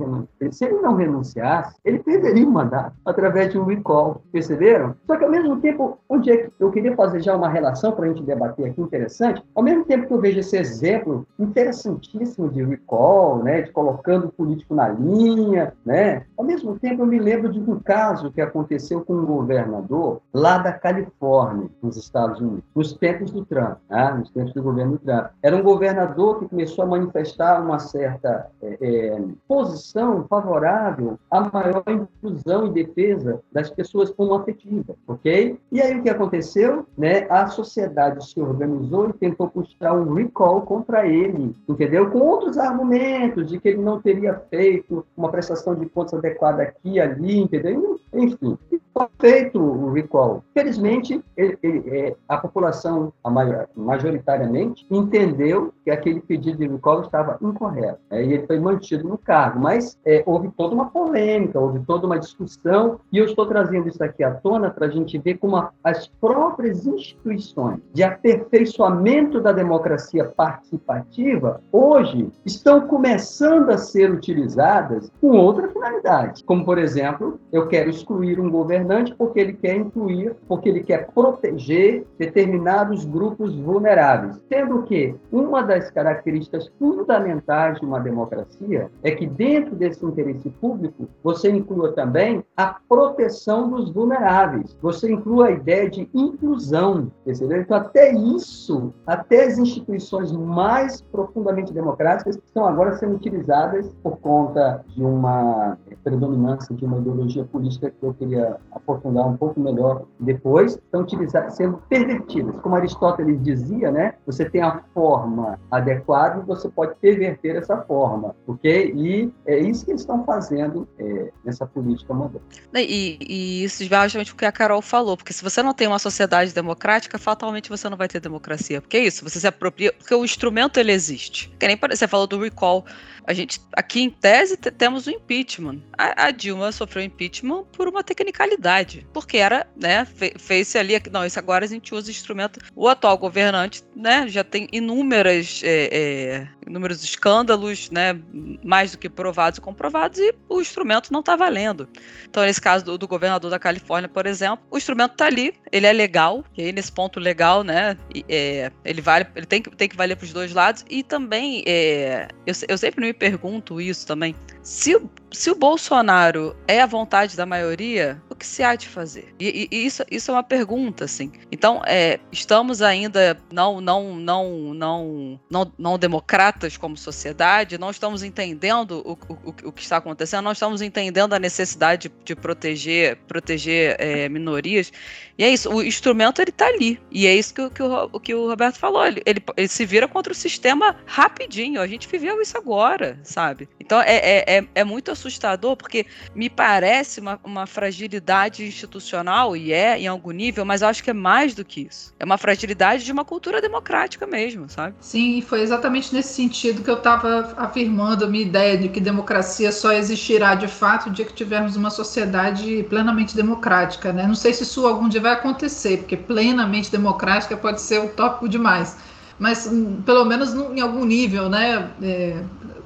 se ele não renunciasse, ele perderia o mandato através de um recall. Perceberam? Só que ao mesmo tempo, onde é que eu queria fazer já uma relação para a gente debater aqui interessante, ao mesmo tempo que eu vejo esse exemplo interessantíssimo de recall, né, de colocando o político na linha, né, ao mesmo tempo eu me lembro de um caso que aconteceu com um governador lá da Califórnia, nos Estados Unidos, nos tempos do Trump, né, nos tempos do governo Trump. Era um governador que começou a manifestar uma certa é, é, posição favorável à maior inclusão e defesa das pessoas homoafetivas, ok? E aí o que aconteceu? Né, a sociedade se organizou e tentou puxar um recall contra ele, entendeu? Com outros argumentos de que ele não teria feito uma prestação de contas adequada aqui e ali, entendeu? Enfim, foi feito o recall. Felizmente, ele, ele, é, a população, a maior, majoritariamente, entendeu que aquele pedido de recall estava incorreto. Né? E ele foi mantido no cargo. Mas é, houve toda uma polêmica, houve toda uma discussão, e eu estou trazendo isso aqui à tona para a gente ver como as próprias instituições de aperfeiçoamento da democracia participativa, hoje, estão começando a ser utilizadas com outra finalidade. Como, por exemplo, eu quero excluir um governante porque ele quer incluir, porque ele quer proteger determinados grupos vulneráveis. Sendo que uma das características fundamentais de uma democracia é que dentro desse interesse público você inclua também a proteção dos vulneráveis. Você inclua a ideia de inclusão, percebeu? Então até isso, até as instituições mais profundamente democráticas estão agora sendo utilizadas por conta de uma predominância de uma ideologia política que eu queria aprofundar um pouco melhor depois, estão utilizadas, sendo pervertidas. Como Aristóteles dizia, né? Você tem a forma adequada e você pode perverter essa forma, ok? E é isso que eles estão fazendo é, nessa política moderna. E, e isso vai justamente o que a Carol falou, porque se você não tem uma sociedade democrática, fatalmente você não vai ter democracia. Porque é isso, você se apropria, porque o instrumento ele existe. Que nem você falou do recall a gente, aqui em tese, temos o impeachment. A, a, Dilma sofreu impeachment por uma tecnicalidade, porque era, né, fez-se ali, não, isso agora a gente usa instrumento. O atual governante, né, já tem inúmeras, é, é, inúmeros escândalos, né, mais do que provados e comprovados, e o instrumento não está valendo. Então, nesse caso do, do, governador da Califórnia, por exemplo, o instrumento está ali, ele é legal, e aí nesse ponto legal, né, é, ele vale, ele tem que, tem que valer para os dois lados, e também, é, eu, eu sempre me pergunto isso também. Se, se o Bolsonaro é a vontade da maioria, o que se há de fazer? E, e isso, isso é uma pergunta, assim. Então, é, estamos ainda não, não, não, não, não, não democratas como sociedade, não estamos entendendo o, o, o que está acontecendo, não estamos entendendo a necessidade de, de proteger, proteger é, minorias. E é isso, o instrumento ele está ali. E é isso que, que, o, que o Roberto falou. Ele, ele, ele, se vira contra o sistema rapidinho. A gente viveu isso agora, sabe? Então é, é, é, é muito assustador, porque me parece uma, uma fragilidade institucional, e é em algum nível, mas eu acho que é mais do que isso. É uma fragilidade de uma cultura democrática mesmo, sabe? Sim, foi exatamente nesse sentido que eu estava afirmando a minha ideia de que democracia só existirá de fato o dia que tivermos uma sociedade plenamente democrática, né? Não sei se isso algum dia vai acontecer, porque plenamente democrática pode ser utópico demais. Mas hum, pelo menos em algum nível, né? É,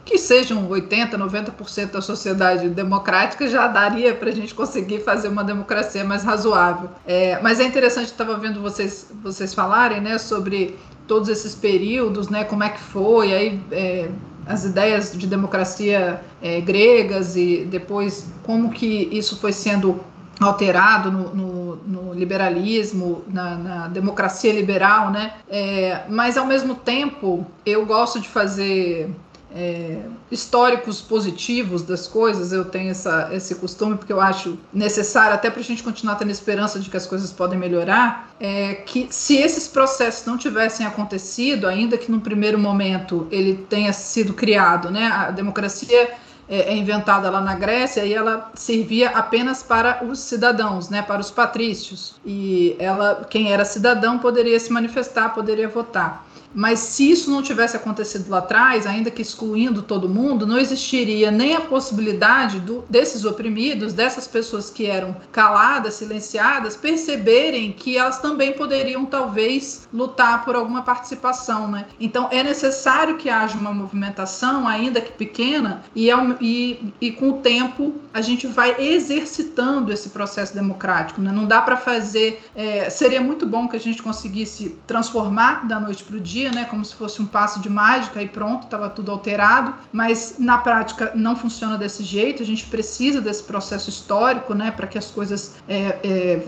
que sejam 80%, 90% da sociedade democrática, já daria para a gente conseguir fazer uma democracia mais razoável. É, mas é interessante, estava vendo vocês, vocês falarem né, sobre todos esses períodos, né, como é que foi, aí é, as ideias de democracia é, gregas e depois como que isso foi sendo alterado no, no, no liberalismo, na, na, democracia liberal, né? É, mas ao mesmo tempo eu gosto de fazer é, históricos positivos das coisas, eu tenho essa, esse costume, porque eu acho necessário, até para a gente continuar tendo esperança de que as coisas podem melhorar, é que se esses processos não tivessem acontecido, ainda que no primeiro momento ele tenha sido criado, né, a democracia é, é, inventada lá na Grécia e ela servia apenas para os cidadãos, né, para os patrícios. E ela, quem era cidadão poderia se manifestar, poderia votar. Mas se isso não tivesse acontecido lá atrás, ainda que excluindo todo mundo, não existiria nem a possibilidade do, desses oprimidos, dessas pessoas que eram caladas, silenciadas, perceberem que elas também poderiam talvez lutar por alguma participação, né? Então é necessário que haja uma movimentação, ainda que pequena, e, e, e com o tempo a gente vai exercitando esse processo democrático. Né? Não dá para fazer. É, seria muito bom que a gente conseguisse transformar da noite para o dia né, como se fosse um passo de mágica e pronto, estava tudo alterado, mas na prática não funciona desse jeito, a gente precisa desse processo histórico, né, para que as coisas é, é,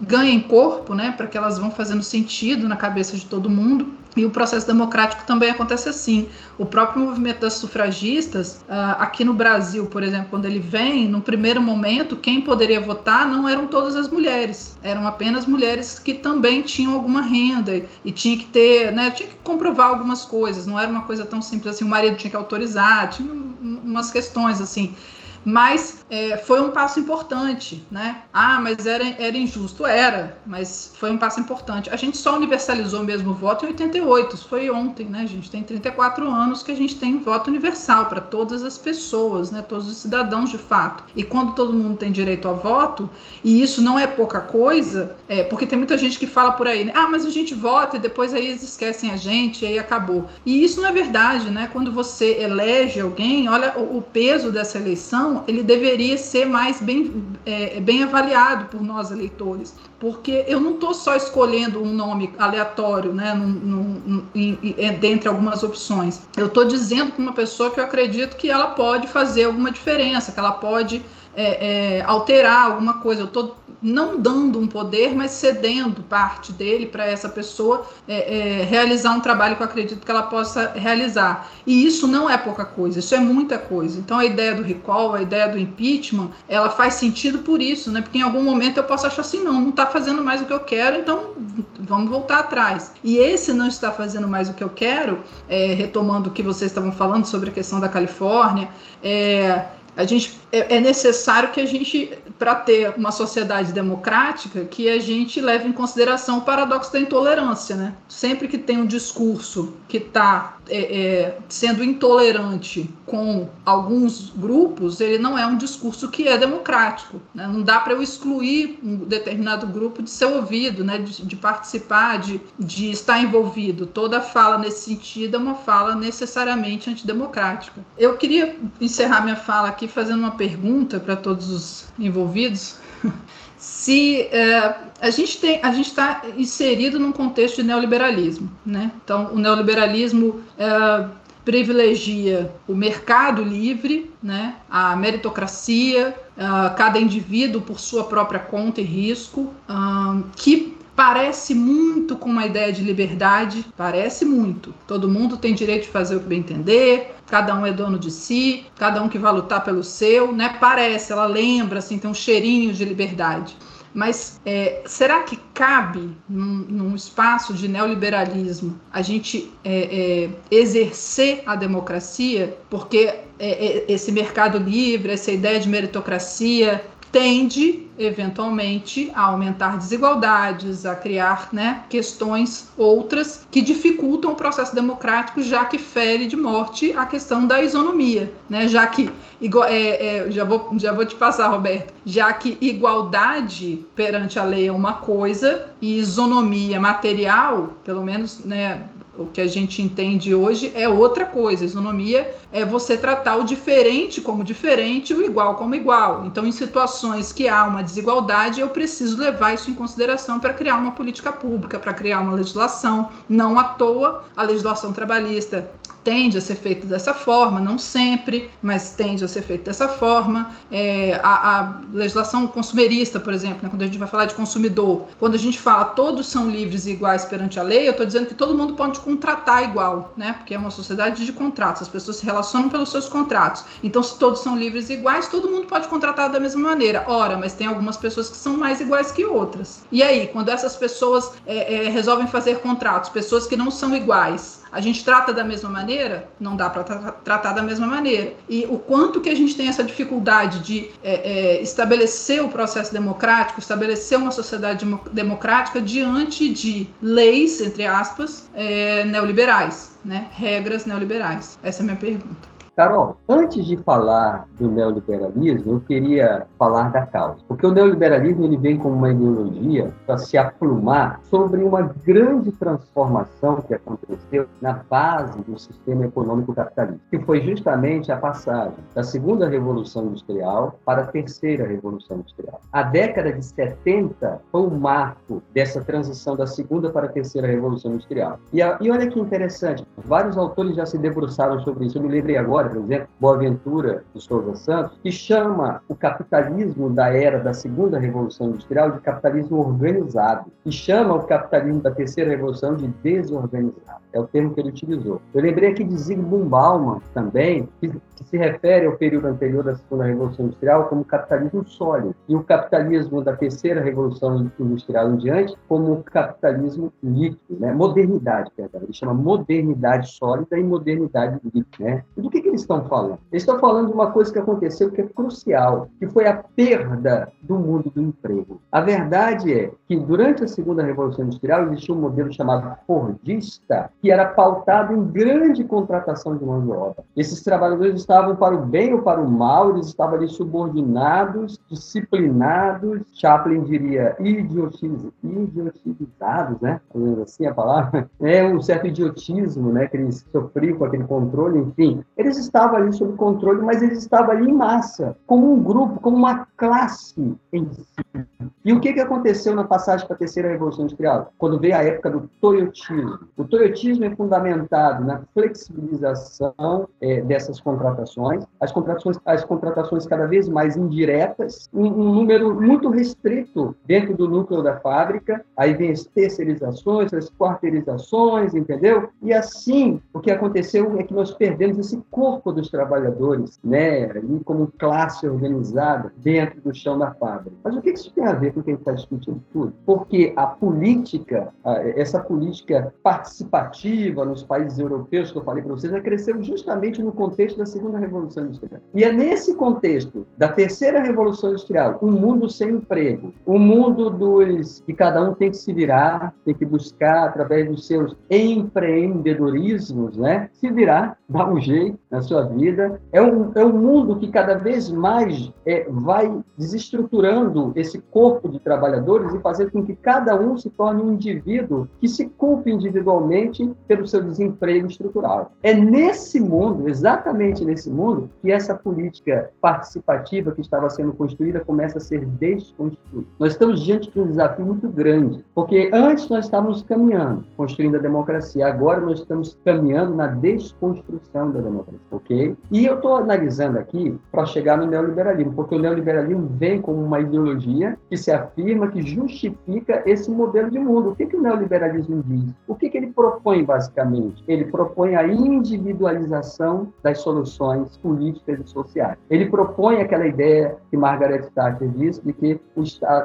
ganhem corpo, né, para que elas vão fazendo sentido na cabeça de todo mundo. E o processo democrático também acontece assim. O próprio movimento das sufragistas, uh, aqui no Brasil, por exemplo, quando ele vem, no primeiro momento, quem poderia votar não eram todas as mulheres, eram apenas mulheres que também tinham alguma renda e tinha que ter, né, tinha que comprovar algumas coisas, não era uma coisa tão simples assim, o marido tinha que autorizar, tinha umas questões assim mas é, foi um passo importante, né? Ah, mas era, era injusto. Era, mas foi um passo importante. A gente só universalizou mesmo o voto em 88, isso foi ontem, né? Gente tem 34 anos que a gente tem voto universal para todas as pessoas, né? Todos os cidadãos de fato. E quando todo mundo tem direito a voto, e isso não é pouca coisa, é, porque tem muita gente que fala por aí, né? Ah, mas a gente vota e depois aí eles esquecem a gente e aí acabou. E isso não é verdade, né? Quando você elege alguém, olha o, o peso dessa eleição ele deveria ser mais bem, é, bem avaliado por nós eleitores, porque eu não estou só escolhendo um nome aleatório, né, num, num, em, em, dentre algumas opções. Eu estou dizendo para uma pessoa que eu acredito que ela pode fazer alguma diferença, que ela pode é, é, alterar alguma coisa. Eu estou não dando um poder, mas cedendo parte dele para essa pessoa é, é, realizar um trabalho que eu acredito que ela possa realizar. E isso não é pouca coisa, isso é muita coisa. Então a ideia do recall, a ideia do impeachment, ela faz sentido por isso, né? Porque em algum momento eu posso achar assim, não, não está fazendo mais o que eu quero, então vamos voltar atrás. E esse não está fazendo mais o que eu quero, é, retomando o que vocês estavam falando sobre a questão da Califórnia, é, a gente é, é necessário que a gente, para ter uma sociedade democrática, que a gente leve em consideração o paradoxo da intolerância, né? Sempre que tem um discurso que está é, é, sendo intolerante com alguns grupos, ele não é um discurso que é democrático. Né? Não dá para eu excluir um determinado grupo de ser ouvido, né? de, de participar, de, de estar envolvido. Toda fala nesse sentido é uma fala necessariamente antidemocrática. Eu queria encerrar minha fala aqui fazendo uma pergunta para todos os envolvidos. se é, a gente tem a gente está inserido num contexto de neoliberalismo, né? Então o neoliberalismo é, privilegia o mercado livre, né? A meritocracia, cada indivíduo por sua própria conta e risco, que parece muito com uma ideia de liberdade, parece muito. Todo mundo tem direito de fazer o que bem entender, cada um é dono de si, cada um que vai lutar pelo seu, né? Parece, ela lembra, assim, tem um cheirinho de liberdade. Mas é, será que cabe, num, num, espaço de neoliberalismo, a gente é, é, exercer a democracia? Porque é, é, esse mercado livre, essa ideia de meritocracia, tende, eventualmente, a aumentar desigualdades, a criar né, questões outras que dificultam o processo democrático, já que fere de morte a questão da isonomia, né? já que, é, é, já, vou, já vou te passar, Roberto, já que igualdade perante a lei é uma coisa e isonomia material, pelo menos né, o que a gente entende hoje é outra coisa. Isonomia é você tratar o diferente como diferente, o igual como igual. Então, em situações que há uma desigualdade, eu preciso levar isso em consideração para criar uma política pública, para criar uma legislação. Não à toa, a legislação trabalhista tende a ser feito dessa forma, não sempre, mas tende a ser feito dessa forma. É, a, a, legislação consumerista, por exemplo, né, quando a gente vai falar de consumidor, quando a gente fala todos são livres e iguais perante a lei, eu estou dizendo que todo mundo pode contratar igual, né? Porque é uma sociedade de contratos, as pessoas se relacionam pelos seus contratos. Então, se todos são livres e iguais, todo mundo pode contratar da mesma maneira. Ora, mas tem algumas pessoas que são mais iguais que outras. E aí, quando essas pessoas é, é, resolvem fazer contratos, pessoas que não são iguais, a gente trata da mesma maneira? Não dá para tra tratar da mesma maneira. E o quanto que a gente tem essa dificuldade de é, é, estabelecer o processo democrático, estabelecer uma sociedade democrática diante de leis, entre aspas, é, neoliberais, né? regras neoliberais? Essa é a minha pergunta. Carol, antes de falar do neoliberalismo, eu queria falar da causa. Porque o neoliberalismo ele vem como uma ideologia para se aplumar sobre uma grande transformação que aconteceu na base do sistema econômico capitalista, que foi justamente a passagem da segunda revolução industrial para a terceira revolução industrial. A década de 70 foi o marco dessa transição da segunda para a terceira revolução industrial. E, a, e olha que interessante, vários autores já se debruçaram sobre isso. Eu me lembrei agora por exemplo, Boaventura de Souza Santos, que chama o capitalismo da era da segunda revolução industrial de capitalismo organizado e chama o capitalismo da terceira revolução de desorganizado. É o termo que ele utilizou. Eu lembrei aqui de Zygmunt Bauman também, que, que se refere ao período anterior da segunda revolução industrial como capitalismo sólido e o capitalismo da terceira revolução industrial em diante como capitalismo líquido, né? modernidade, perdão. Ele chama modernidade sólida e modernidade líquida. Né? E do que, que eles estão falando? Eles estão falando de uma coisa que aconteceu que é crucial, que foi a perda do mundo do emprego. A verdade é que durante a segunda revolução industrial existia um modelo chamado fordista, que era pautado em grande contratação de mão de obra. Esses trabalhadores estavam para o bem ou para o mal, eles estavam ali subordinados, disciplinados, Chaplin diria idiotiz, idiotizados, né? Assim a palavra. É um certo idiotismo, né? Que eles sofriam com aquele controle, enfim. Eles estavam ali sob controle, mas eles estavam ali em massa, como um grupo, como uma classe em si. E o que, que aconteceu na passagem para a terceira revolução industrial? Quando veio a época do toyotismo. O toyotismo é fundamentado na flexibilização é, dessas contratações, as contratações, as contratações cada vez mais indiretas, um, um número muito restrito dentro do núcleo da fábrica, aí vem as terceirizações, as quarteirizações, entendeu? E assim, o que aconteceu é que nós perdemos esse corpo dos trabalhadores, né, ali como classe organizada dentro do chão da fábrica. Mas o que isso tem a ver com o que está discutindo tudo? Porque a política, essa política participativa nos países europeus que eu falei para vocês, já cresceu justamente no contexto da segunda revolução industrial. E é nesse contexto da terceira revolução industrial, um mundo sem emprego, um mundo dos que cada um tem que se virar, tem que buscar através dos seus empreendedorismos, né, se virar, dar um jeito na sua vida. É um, é um mundo que cada vez mais é, vai desestruturando esse corpo de trabalhadores e fazer com que cada um se torne um indivíduo que se culpe individualmente pelo seu desemprego estrutural. É nesse mundo, exatamente nesse mundo, que essa política participativa que estava sendo construída começa a ser desconstruída. Nós estamos diante de um desafio muito grande, porque antes nós estávamos caminhando, construindo a democracia, agora nós estamos caminhando na desconstrução da democracia, ok? E eu estou analisando aqui para chegar no neoliberalismo, porque o neoliberalismo vem como uma ideologia que se afirma, que justifica esse modelo de mundo. O que, que o neoliberalismo diz? O que, que ele propõe, basicamente? Ele propõe a individualização das soluções políticas e sociais. Ele propõe aquela ideia que Margaret Thatcher disse, de que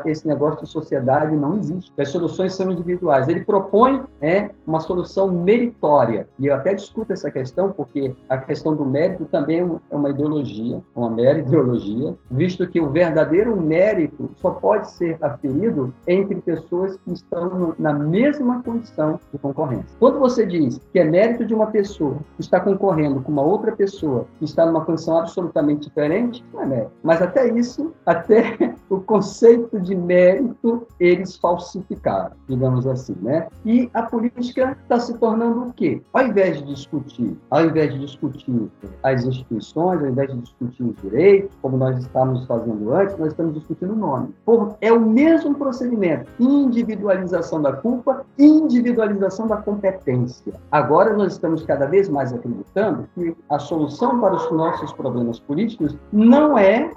esse negócio de sociedade não existe, as soluções são individuais. Ele propõe é, uma solução meritória, e eu até discuto essa questão, porque a questão do mérito também é uma ideologia, uma mera ideologia, visto que o verdadeiro mérito só pode ser aferido entre pessoas que estão na mesma condição de concorrência. Quando você diz que é mérito de uma pessoa que está concorrendo com uma outra pessoa que está numa condição absolutamente diferente, não é mérito. Mas até isso, até o conceito de mérito, eles falsificaram, digamos assim, né? E a política está se tornando o quê? Ao invés de discutir, ao invés de discutir as instituições, ao invés de discutir os direitos, como nós estávamos fazendo antes, nós estamos discutindo o nome. Por, é o mesmo procedimento, individualização da culpa, individualização da competência. Agora nós estamos cada vez mais acreditando que a solução para os nossos problemas políticos não é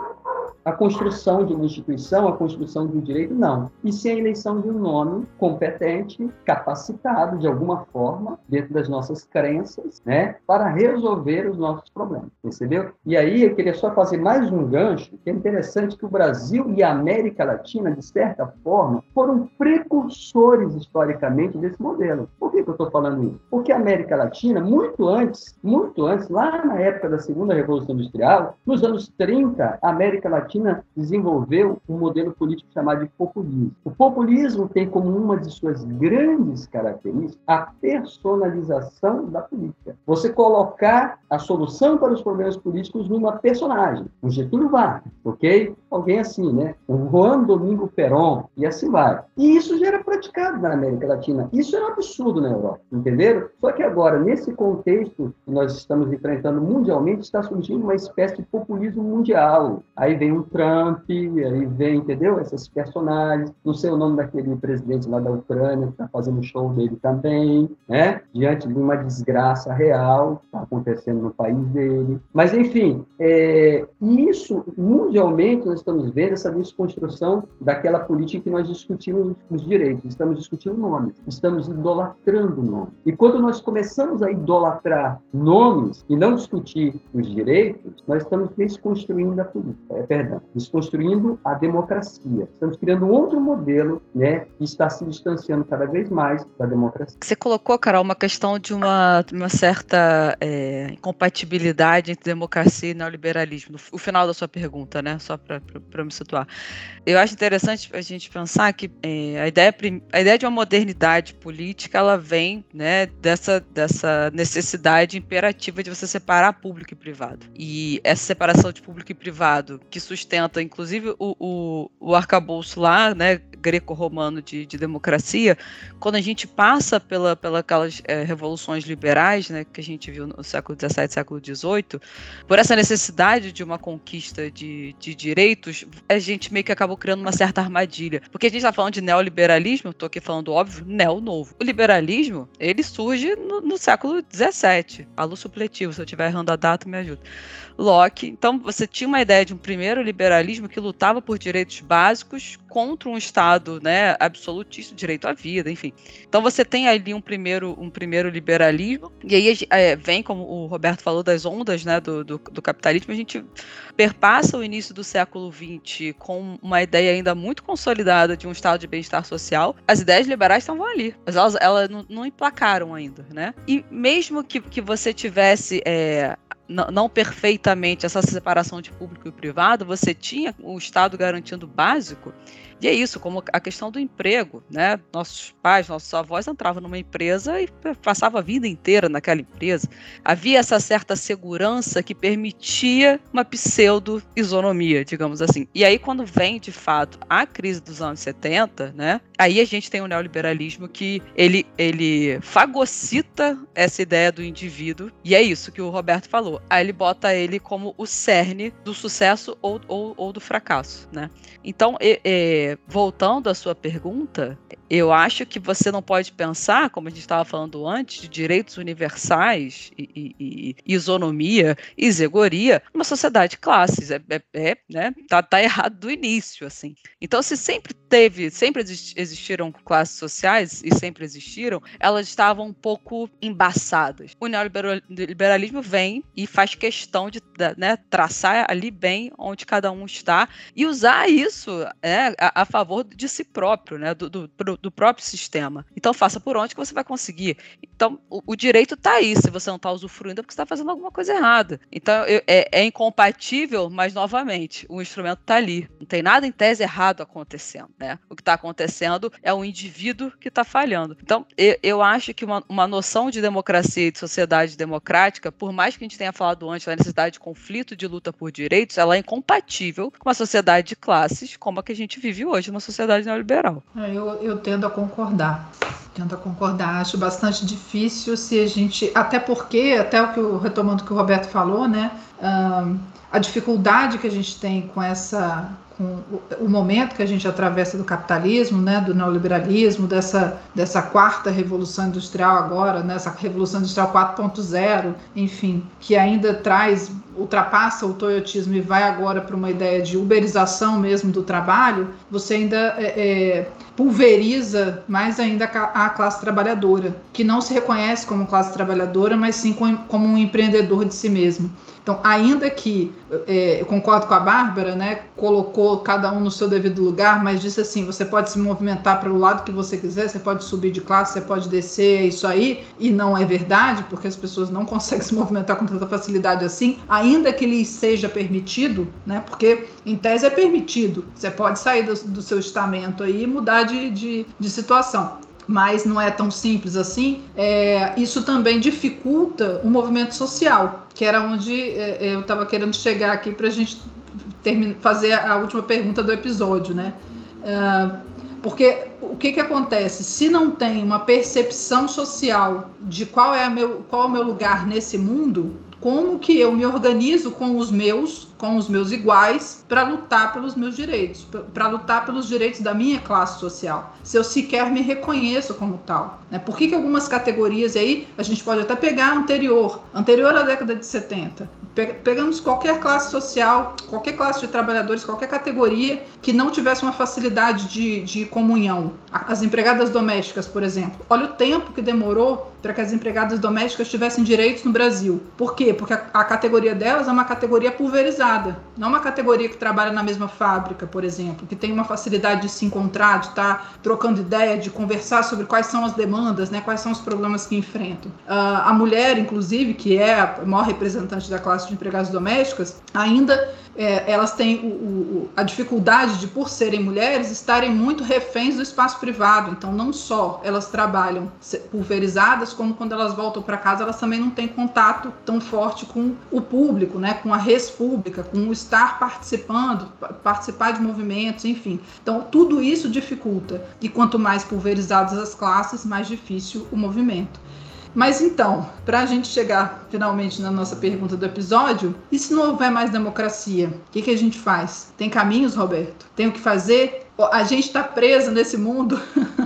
a construção de uma instituição, a construção de um direito, não. E sim a eleição de um nome competente, capacitado de alguma forma, dentro das nossas crenças, né, para resolver os nossos problemas, percebeu? E aí eu queria só fazer mais um gancho, que é interessante que o Brasil e a América Latina, de certa forma, foram precursores historicamente desse modelo. Por que, que eu estou falando isso? Porque a América Latina, muito antes, muito antes, lá na época da Segunda Revolução Industrial, nos anos 30, a América Latina Latina desenvolveu um modelo político chamado de populismo. O populismo tem como uma de suas grandes características a personalização da política. Você colocar a solução para os problemas políticos numa personagem, um Getúlio Vargas, ok? Alguém assim, né? Um Juan Domingo Perón, e assim vai. E isso já era praticado na América Latina. Isso era um absurdo na Europa, entenderam? Só que agora, nesse contexto que nós estamos enfrentando mundialmente, está surgindo uma espécie de populismo mundial. Aí vem um Trump, aí vem, entendeu? Esses personagens. Não sei o nome daquele presidente lá da Ucrânia, que está fazendo show dele também, né? Diante de uma desgraça real que está acontecendo no país dele. Mas, enfim, é, isso, mundialmente, nós estamos vendo essa desconstrução daquela política que nós discutimos os direitos, estamos discutindo nomes, estamos idolatrando nomes. E quando nós começamos a idolatrar nomes e não discutir os direitos, nós estamos desconstruindo a política. É verdade desconstruindo a democracia. Estamos criando outro modelo, né, que está se distanciando cada vez mais da democracia. Você colocou, Carol, uma questão de uma, uma certa é, incompatibilidade entre democracia e neoliberalismo. O final da sua pergunta, né, só para me situar. Eu acho interessante a gente pensar que é, a, ideia, a ideia de uma modernidade política, ela vem, né, dessa, dessa necessidade imperativa de você separar público e privado. E essa separação de público e privado que sustenta, inclusive, o, o, o arcabouço lá, né, greco-romano de, de, democracia, quando a gente passa pela, pela aquelas é, revoluções liberais, né, que a gente viu no século XVII, século XVIII, por essa necessidade de uma conquista de, de direitos, a gente meio que acabou criando uma certa armadilha. Porque a gente está falando de neoliberalismo, estou aqui falando óbvio, neo-novo. O liberalismo, ele surge no, no século XVII, alu supletivo, se eu estiver errando a data, me ajuda. Locke. Então, você tinha uma ideia de um primeiro liberalismo que lutava por direitos básicos contra um Estado né, absolutista, direito à vida, enfim. Então, você tem ali um primeiro, um primeiro liberalismo, e aí é, vem, como o Roberto falou, das ondas né, do, do, do capitalismo, a gente perpassa o início do século XX com uma ideia ainda muito consolidada de um estado de bem-estar social. As ideias liberais estavam ali, mas elas, elas não, não emplacaram ainda, né? E mesmo que, que você tivesse é, não perfeitamente essa separação de público e privado, você tinha o Estado garantindo básico e é isso, como a questão do emprego, né? Nossos pais, nossos avós entravam numa empresa e passavam a vida inteira naquela empresa. Havia essa certa segurança que permitia uma pseudo-isonomia, digamos assim. E aí, quando vem, de fato, a crise dos anos 70, né? Aí a gente tem o neoliberalismo que ele, ele fagocita essa ideia do indivíduo, e é isso que o Roberto falou. Aí ele bota ele como o cerne do sucesso ou, ou, ou do fracasso, né? Então, é, é, voltando à sua pergunta, eu acho que você não pode pensar, como a gente estava falando antes, de direitos universais e, e, e isonomia e zegoria numa sociedade de classes. É, é, é, né? tá, tá errado do início, assim. Então, se sempre teve, sempre existiram classes sociais e sempre existiram, elas estavam um pouco embaçadas. O neoliberalismo vem e faz questão de né, traçar ali bem onde cada um está e usar isso né, a, a favor de si próprio, né, do, do, do, próprio sistema. Então faça por onde que você vai conseguir. Então o, o direito está aí, se você não está usufruindo é porque você está fazendo alguma coisa errada. Então eu, é, é, incompatível, mas novamente, o instrumento está ali. Não tem nada em tese errado acontecendo. Né? O que está acontecendo é o indivíduo que está falhando. Então eu, eu acho que uma, uma noção de democracia e de sociedade democrática, por mais que a gente tenha falado antes da necessidade de conflito, de luta por direitos, ela é incompatível com uma sociedade de classes como a que a gente vive hoje, uma sociedade neoliberal. É, eu, eu tendo a concordar. Tendo a concordar. Acho bastante difícil se a gente. Até porque, até o que eu, retomando o que o Roberto falou, né? Um, a dificuldade que a gente tem com essa com o momento que a gente atravessa do capitalismo, né, do neoliberalismo, dessa, dessa quarta revolução industrial agora, né, revolução industrial 4.0, enfim, que ainda traz, ultrapassa o toyotismo e vai agora para uma ideia de uberização mesmo do trabalho, você ainda é, é, pulveriza mais ainda a classe trabalhadora, que não se reconhece como classe trabalhadora, mas sim como um empreendedor de si mesmo. Então, ainda que é, eu concordo com a Bárbara, né, colocou cada um no seu devido lugar, mas disse assim: você pode se movimentar para o lado que você quiser, você pode subir de classe, você pode descer, é isso aí, e não é verdade, porque as pessoas não conseguem se movimentar com tanta facilidade assim, ainda que lhes seja permitido, né, porque em tese é permitido, você pode sair do, do seu estamento aí e mudar de, de, de situação mas não é tão simples assim, é, isso também dificulta o movimento social, que era onde é, eu estava querendo chegar aqui para a gente fazer a última pergunta do episódio, né? É, porque o que, que acontece? Se não tem uma percepção social de qual é, meu, qual é o meu lugar nesse mundo, como que eu me organizo com os meus, com os meus iguais, para lutar pelos meus direitos, para lutar pelos direitos da minha classe social, se eu sequer me reconheço como tal. Né? Por que, que algumas categorias aí, a gente pode até pegar anterior, anterior à década de 70, pegamos qualquer classe social, qualquer classe de trabalhadores, qualquer categoria que não tivesse uma facilidade de, de comunhão. As empregadas domésticas, por exemplo. Olha o tempo que demorou para que as empregadas domésticas tivessem direitos no Brasil. Por quê? Porque a, a, categoria delas é uma categoria pulverizada, não uma categoria que trabalha na mesma fábrica, por exemplo, que tem uma facilidade de se encontrar, de estar tá trocando ideia, de conversar sobre quais são as demandas, né, quais são os problemas que enfrentam. Uh, a mulher, inclusive, que é a maior representante da classe de empregadas domésticas, ainda é, elas têm o, o, a dificuldade de, por serem mulheres, estarem muito reféns do espaço privado. Então, não só elas trabalham pulverizadas, como quando elas voltam para casa, elas também não têm contato tão forte com o público, né, com a res pública, com o estar participando, participar de movimentos, enfim. Então, tudo isso dificulta. E quanto mais pulverizadas as classes, mais difícil o movimento. Mas então, para a gente chegar finalmente na nossa pergunta do episódio, e se não houver mais democracia, o que, que a gente faz? Tem caminhos, Roberto? Tem o que fazer? A gente está preso nesse mundo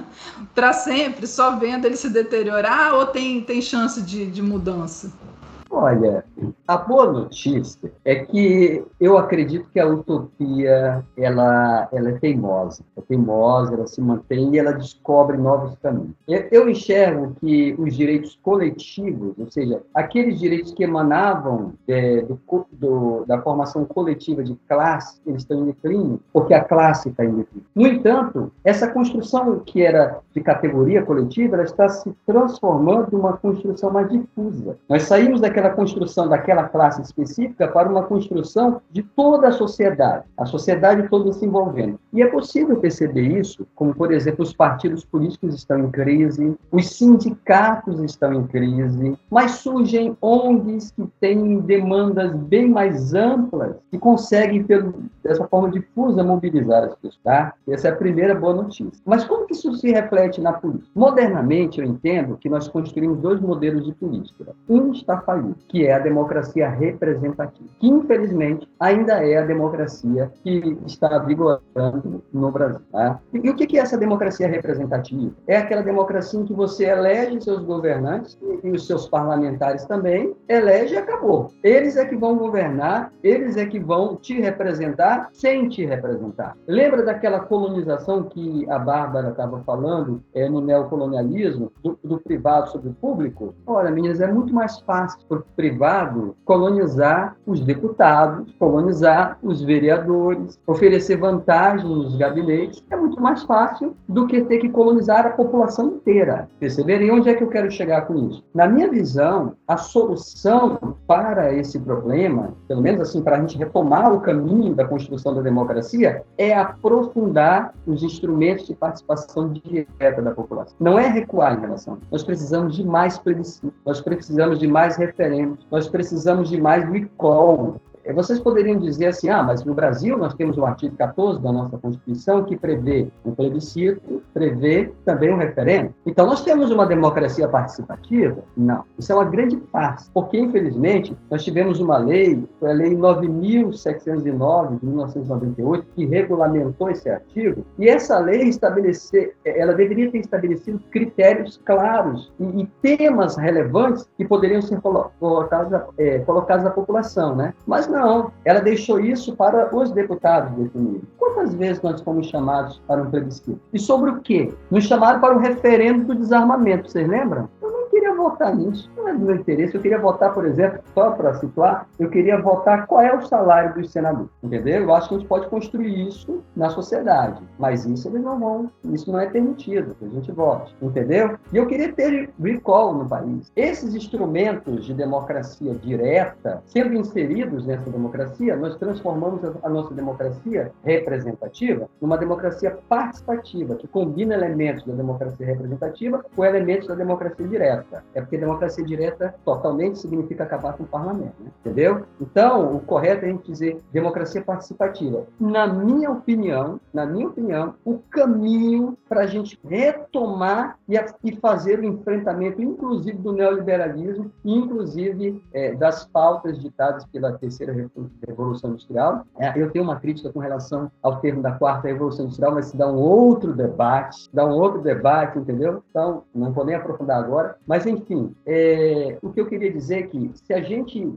para sempre, só vendo ele se deteriorar, ou tem, tem chance de, de mudança? Olha, a boa notícia é que eu acredito que a utopia ela, ela é teimosa, é teimosa, ela se mantém e ela descobre novos caminhos. Eu enxergo que os direitos coletivos, ou seja, aqueles direitos que emanavam é, do, do, da formação coletiva de classe, eles estão em declínio, porque a classe está em declínio. No entanto, essa construção que era de categoria coletiva, ela está se transformando em uma construção mais difusa. Nós saímos daquela daquela construção daquela classe específica para uma construção de toda a sociedade, a sociedade toda se envolvendo. E é possível perceber isso, como, por exemplo, os partidos políticos estão em crise, os sindicatos estão em crise, mas surgem ONGs que têm demandas bem mais amplas e conseguem, pelo, dessa forma difusa, mobilizar as pessoas. Tá? Essa é a primeira boa notícia. Mas como que isso se reflete na política? Modernamente, eu entendo que nós construímos dois modelos de política. Um está falido que é a democracia representativa, que infelizmente ainda é a democracia que está vigorando no Brasil. Tá? E o que é essa democracia representativa? É aquela democracia em que você elege seus governantes e os seus parlamentares também, elege e acabou. Eles é que vão governar, eles é que vão te representar sem te representar. Lembra daquela colonização que a Bárbara estava falando é, no neocolonialismo, do, do privado sobre o público? Olha, meninas, é muito mais fácil privado colonizar os deputados, colonizar os vereadores, oferecer vantagens nos gabinetes, é muito mais fácil do que ter que colonizar a população inteira. Perceberem onde é que eu quero chegar com isso? Na minha visão, a solução para esse problema, pelo menos assim, para a gente retomar o caminho da construção da democracia, é aprofundar os instrumentos de participação direta da população. Não é recuar em relação. Nós precisamos de mais plebiscito, nós precisamos de mais referência nós precisamos de mais recall, vocês poderiam dizer assim, ah, mas no Brasil nós temos o artigo 14 da nossa Constituição que prevê um plebiscito, prevê também um referendo. Então nós temos uma democracia participativa? Não. Isso é uma grande farsa, porque infelizmente nós tivemos uma lei, foi a lei 9.709 de 1998, que regulamentou esse artigo, e essa lei estabelecer, ela deveria ter estabelecido critérios claros e, e temas relevantes que poderiam ser colocados, é, colocados à população, né? Mas não não, ela deixou isso para os deputados definirem. Quantas vezes nós fomos chamados para um plebiscito? E sobre o quê? Nos chamaram para o referendo do desarmamento, vocês lembram? Votar nisso, não é do meu interesse. Eu queria votar, por exemplo, só para situar, eu queria votar qual é o salário dos senadores, entendeu? Eu acho que a gente pode construir isso na sociedade, mas isso eles não vão, isso não é permitido que a gente vote, entendeu? E eu queria ter recall no país. Esses instrumentos de democracia direta, sendo inseridos nessa democracia, nós transformamos a nossa democracia representativa numa democracia participativa, que combina elementos da democracia representativa com elementos da democracia direta. É porque democracia direta totalmente significa acabar com o parlamento, né? entendeu? Então, o correto é a gente dizer democracia participativa. Na minha opinião, na minha opinião, o caminho para a gente retomar e, fazer o enfrentamento, inclusive do neoliberalismo, inclusive é, das pautas ditadas pela terceira Revolução Industrial. É, eu tenho uma crítica com relação ao termo da quarta Revolução Industrial, mas se dá um outro debate, dá um outro debate, entendeu? Então, não vou nem aprofundar agora. Mas, enfim, é, o que eu queria dizer é que se a gente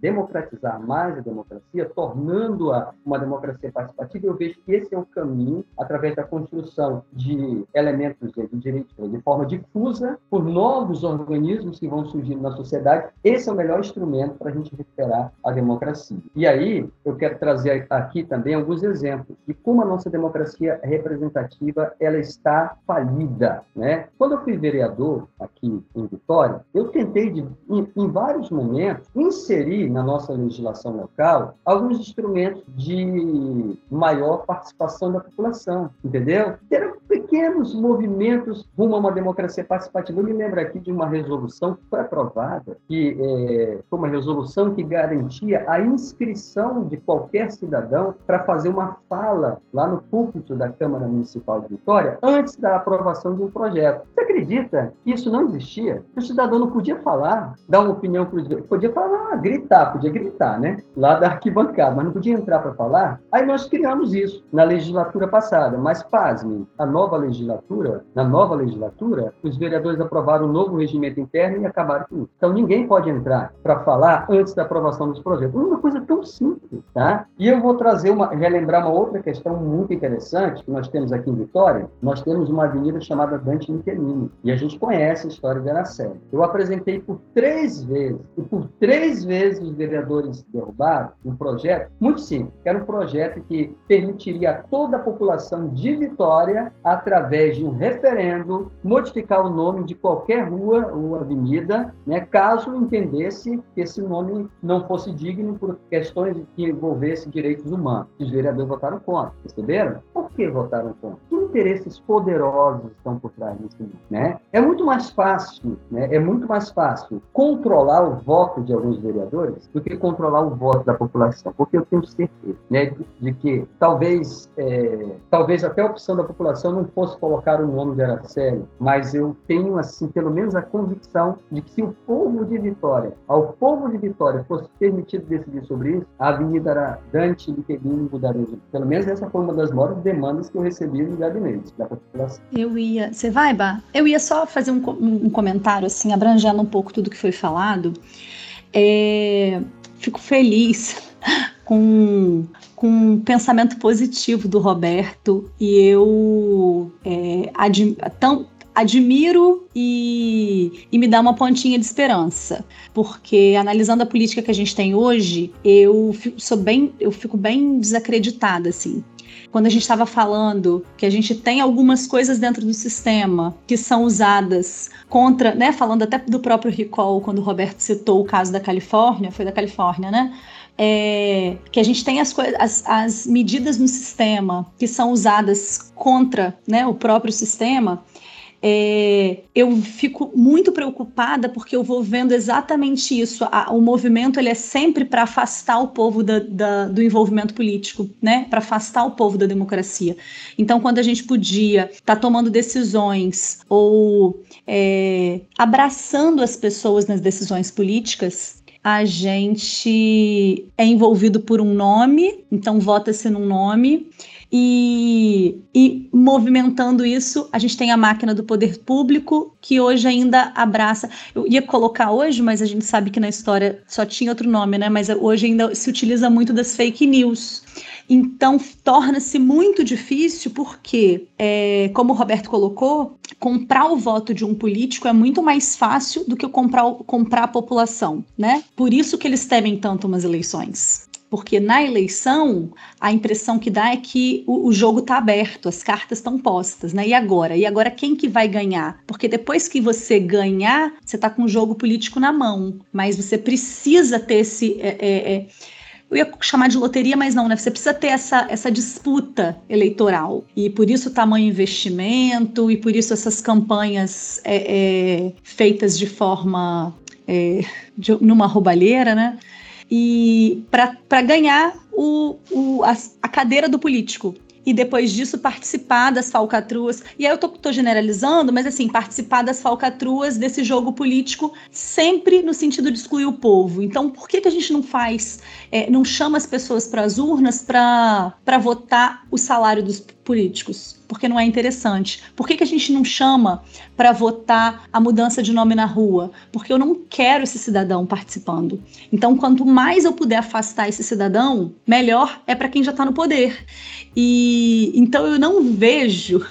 democratizar mais a democracia, tornando-a uma democracia participativa, eu vejo que esse é o caminho, através da construção de elementos de direito de forma difusa, por novos organismos que vão surgindo na sociedade, esse é o melhor instrumento para a gente recuperar a democracia. E aí, eu quero trazer aqui também alguns exemplos de como a nossa democracia representativa ela está falida. Né? Quando eu fui vereador aqui em Vitória, eu tentei, de, em, em, vários momentos, inserir na nossa legislação local alguns instrumentos de maior participação da população, entendeu? Eram pequenos movimentos rumo a uma democracia participativa. Eu me lembro aqui de uma resolução que foi aprovada, que é, foi uma resolução que garantia a inscrição de qualquer cidadão para fazer uma fala lá no púlpito da Câmara Municipal de Vitória antes da aprovação de um projeto. Você acredita que isso não existia? O cidadão não podia falar, dar uma opinião, podia falar, gritar, podia gritar, né? Lá da arquibancada, mas não podia entrar para falar. Aí nós criamos isso na legislatura passada, mas pasmem, a nova legislatura, na nova legislatura, os vereadores aprovaram um novo regimento interno e acabaram com isso. Então ninguém pode entrar para falar antes da aprovação dos projetos. Uma coisa tão simples, tá? E eu vou trazer uma, relembrar uma outra questão muito interessante que nós temos aqui em Vitória. Nós temos uma avenida chamada Dante Michelini e a gente conhece a história da Araceli. Eu apresentei por três vezes e por três vezes os vereadores derrubaram um projeto muito simples. Era um projeto que permitiria a toda a população de Vitória, através de um referendo, modificar o nome de qualquer rua ou avenida, né, caso entendesse que esse nome não fosse digno por questões que envolvessem direitos humanos. Os vereadores votaram contra, perceberam? Por que votaram contra? Que interesses poderosos estão por trás disso? Né? É muito mais fácil, né? é muito mais fácil controlar o voto de alguns vereadores do que controlar o voto da população, porque eu tenho certeza né, de, de que talvez, é, talvez até a opção da população não fosse colocar o nome de Araceli, mas eu tenho assim pelo menos a convicção de que se o povo de Vitória, ao povo de Vitória fosse permitido decidir sobre isso, a Avenida Dante Liquebini mudaria. Pelo menos essa foi uma das maiores demandas que eu recebi no gabinete da população. Eu ia, você vai, Bah? Eu ia só fazer um, um comentário assim, abrangendo um pouco tudo que foi falado. É, fico feliz com, com um pensamento positivo do Roberto e eu é, tão, admiro e, e, me dá uma pontinha de esperança, porque analisando a política que a gente tem hoje, eu fico, sou bem, eu fico bem desacreditada assim. Quando a gente estava falando que a gente tem algumas coisas dentro do sistema que são usadas contra, né, falando até do próprio recall, quando o Roberto citou o caso da Califórnia, foi da Califórnia, né? É, que a gente tem as, as, as medidas no sistema que são usadas contra né, o próprio sistema, é, eu fico muito preocupada porque eu vou vendo exatamente isso. A, o movimento ele é sempre para afastar o povo da, da, do envolvimento político, né? Para afastar o povo da democracia. Então, quando a gente podia estar tá tomando decisões ou é, abraçando as pessoas nas decisões políticas, a gente é envolvido por um nome, então vota-se num nome. E, e, movimentando isso, a gente tem a máquina do poder público, que hoje ainda abraça. Eu ia colocar hoje, mas a gente sabe que na história só tinha outro nome, né? Mas hoje ainda se utiliza muito das fake news. Então, torna-se muito difícil, porque, é, como o Roberto colocou, comprar o voto de um político é muito mais fácil do que comprar, comprar a população, né? Por isso que eles temem tanto umas eleições porque na eleição a impressão que dá é que o, o jogo está aberto, as cartas estão postas, né? E agora? E agora quem que vai ganhar? Porque depois que você ganhar, você está com o jogo político na mão, mas você precisa ter esse. É, é, é, eu ia chamar de loteria, mas não, né? Você precisa ter essa, essa disputa eleitoral. E por isso o tamanho investimento, e por isso essas campanhas é, é, feitas de forma. É, de, numa roubalheira, né? E para ganhar o, o, a, a cadeira do político e depois disso participar das falcatruas. E aí eu tô, tô, generalizando, mas assim, participar das falcatruas desse jogo político sempre no sentido de excluir o povo. Então, por que, que a gente não faz, é, não chama as pessoas para as urnas para votar o salário dos políticos? Porque não é interessante. Por que, que a gente não chama para votar a mudança de nome na rua? Porque eu não quero esse cidadão participando. Então, quanto mais eu puder afastar esse cidadão, melhor é para quem já está no poder. E então eu não vejo,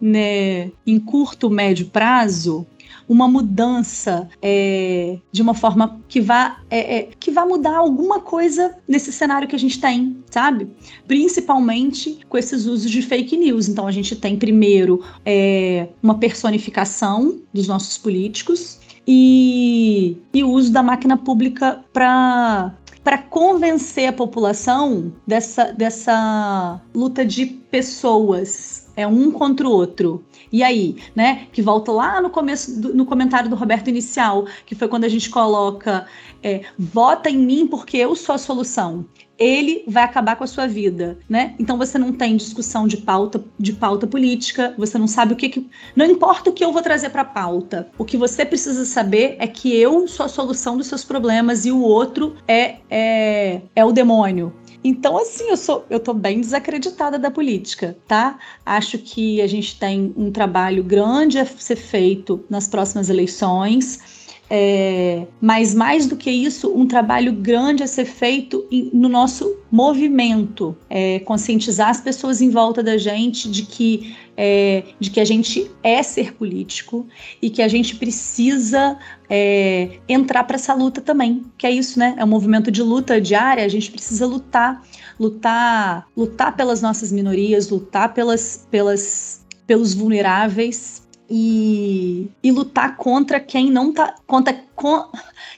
né, em curto, médio prazo, uma mudança é, de uma forma que vá, é, é, que vá mudar alguma coisa nesse cenário que a gente tem, sabe? Principalmente com esses usos de fake news. Então a gente tem primeiro é, uma personificação dos nossos políticos e, e o uso da máquina pública para para convencer a população dessa, dessa luta de pessoas, é um contra o outro. E aí, né? Que volta lá no começo, do, no comentário do Roberto inicial, que foi quando a gente coloca é, vota em mim porque eu sou a solução. Ele vai acabar com a sua vida, né? Então você não tem discussão de pauta, de pauta política, você não sabe o que, que não importa o que eu vou trazer para pauta. O que você precisa saber é que eu sou a solução dos seus problemas e o outro é é, é o demônio. Então, assim, eu sou, eu tô bem desacreditada da política, tá? Acho que a gente tem um trabalho grande a ser feito nas próximas eleições. É, mas mais do que isso, um trabalho grande a ser feito no nosso movimento, é, conscientizar as pessoas em volta da gente de que é, de que a gente é ser político e que a gente precisa é, entrar para essa luta também, que é isso, né? É um movimento de luta diária. A gente precisa lutar, lutar, lutar pelas nossas minorias, lutar pelas, pelas, pelos vulneráveis e, e lutar contra quem não tá contra, com,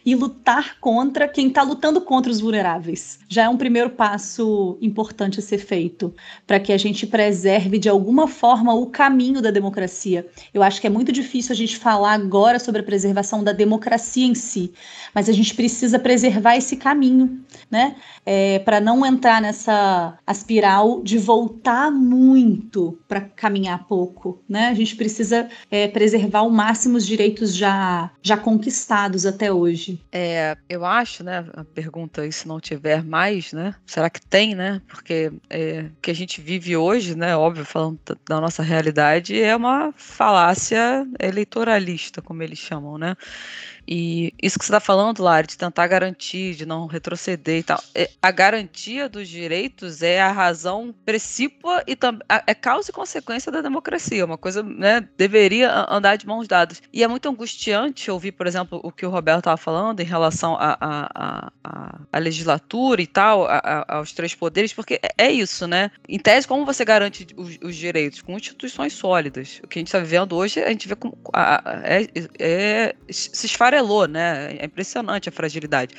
e lutar contra quem está lutando contra os vulneráveis. Já é um primeiro passo importante a ser feito para que a gente preserve de alguma forma o caminho da democracia. Eu acho que é muito difícil a gente falar agora sobre a preservação da democracia em si, mas a gente precisa preservar esse caminho, né? É, para não entrar nessa espiral de voltar muito para caminhar pouco, né? A gente precisa é, preservar ao máximo os direitos já já conquistados até hoje? É, eu acho, né, a pergunta, e se não tiver mais, né, será que tem, né, porque é, o que a gente vive hoje, né, óbvio, falando da nossa realidade, é uma falácia eleitoralista, como eles chamam, né, e isso que você está falando, Lari, de tentar garantir, de não retroceder e tal, é, a garantia dos direitos é a razão precípua e é causa e consequência da democracia, uma coisa, né, deveria andar de mãos dadas. E é muito angustiante ouvir, por exemplo, o que o Roberto estava falando em relação à legislatura e tal, a, a, aos três poderes, porque é, é, isso, né? Em tese, como você garante os, os direitos? Com instituições sólidas. O que a gente está vivendo hoje, a gente vê como a, é, é, se né? É impressionante a fragilidade.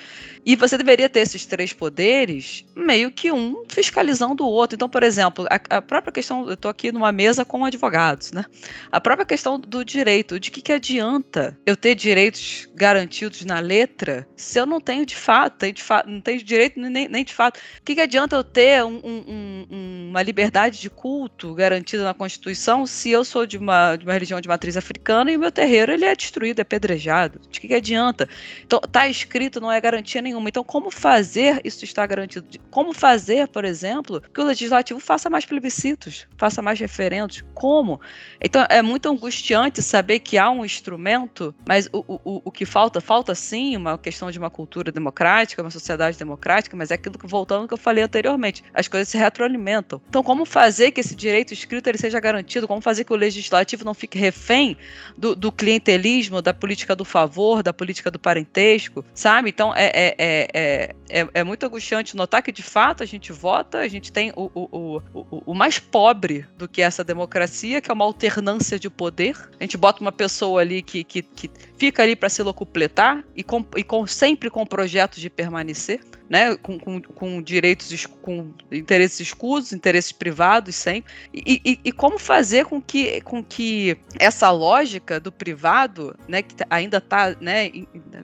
E você deveria ter esses três poderes meio que um fiscalizando o outro. Então, por exemplo, a, a própria questão, eu estou aqui numa mesa com advogados, né? A própria questão do direito, de que, que adianta eu ter direitos garantidos na letra se eu não tenho de fato, de não tenho direito nem, nem de fato. O que, que adianta eu ter um, um, uma liberdade de culto garantida na Constituição se eu sou de uma, de uma religião de matriz africana e o meu terreiro ele é destruído, é pedrejado? De que que, que adianta? Então, tá escrito, não é garantia nenhuma. Então, como fazer isso estar garantido? Como fazer, por exemplo, que o legislativo faça mais plebiscitos, faça mais referendos? Como? Então, é muito angustiante saber que há um instrumento, mas o, o, o que falta, falta sim uma questão de uma cultura democrática, uma sociedade democrática, mas é aquilo que, voltando que eu falei anteriormente, as coisas se retroalimentam. Então, como fazer que esse direito escrito ele seja garantido? Como fazer que o legislativo não fique refém do, do clientelismo, da política do favor, da política do parentesco, sabe? Então é, é, é, é, é, muito angustiante notar que de fato a gente vota, a gente tem o, o, o, o mais pobre do que essa democracia, que é uma alternância de poder. A gente bota uma pessoa ali que, que, que fica ali para se locupletar e, com, e com, sempre com projetos de permanecer né, com, com, com, direitos, com interesses escusos, interesses privados sempre, e, e, e, como fazer com que, com que essa lógica do privado, né, que ainda está né,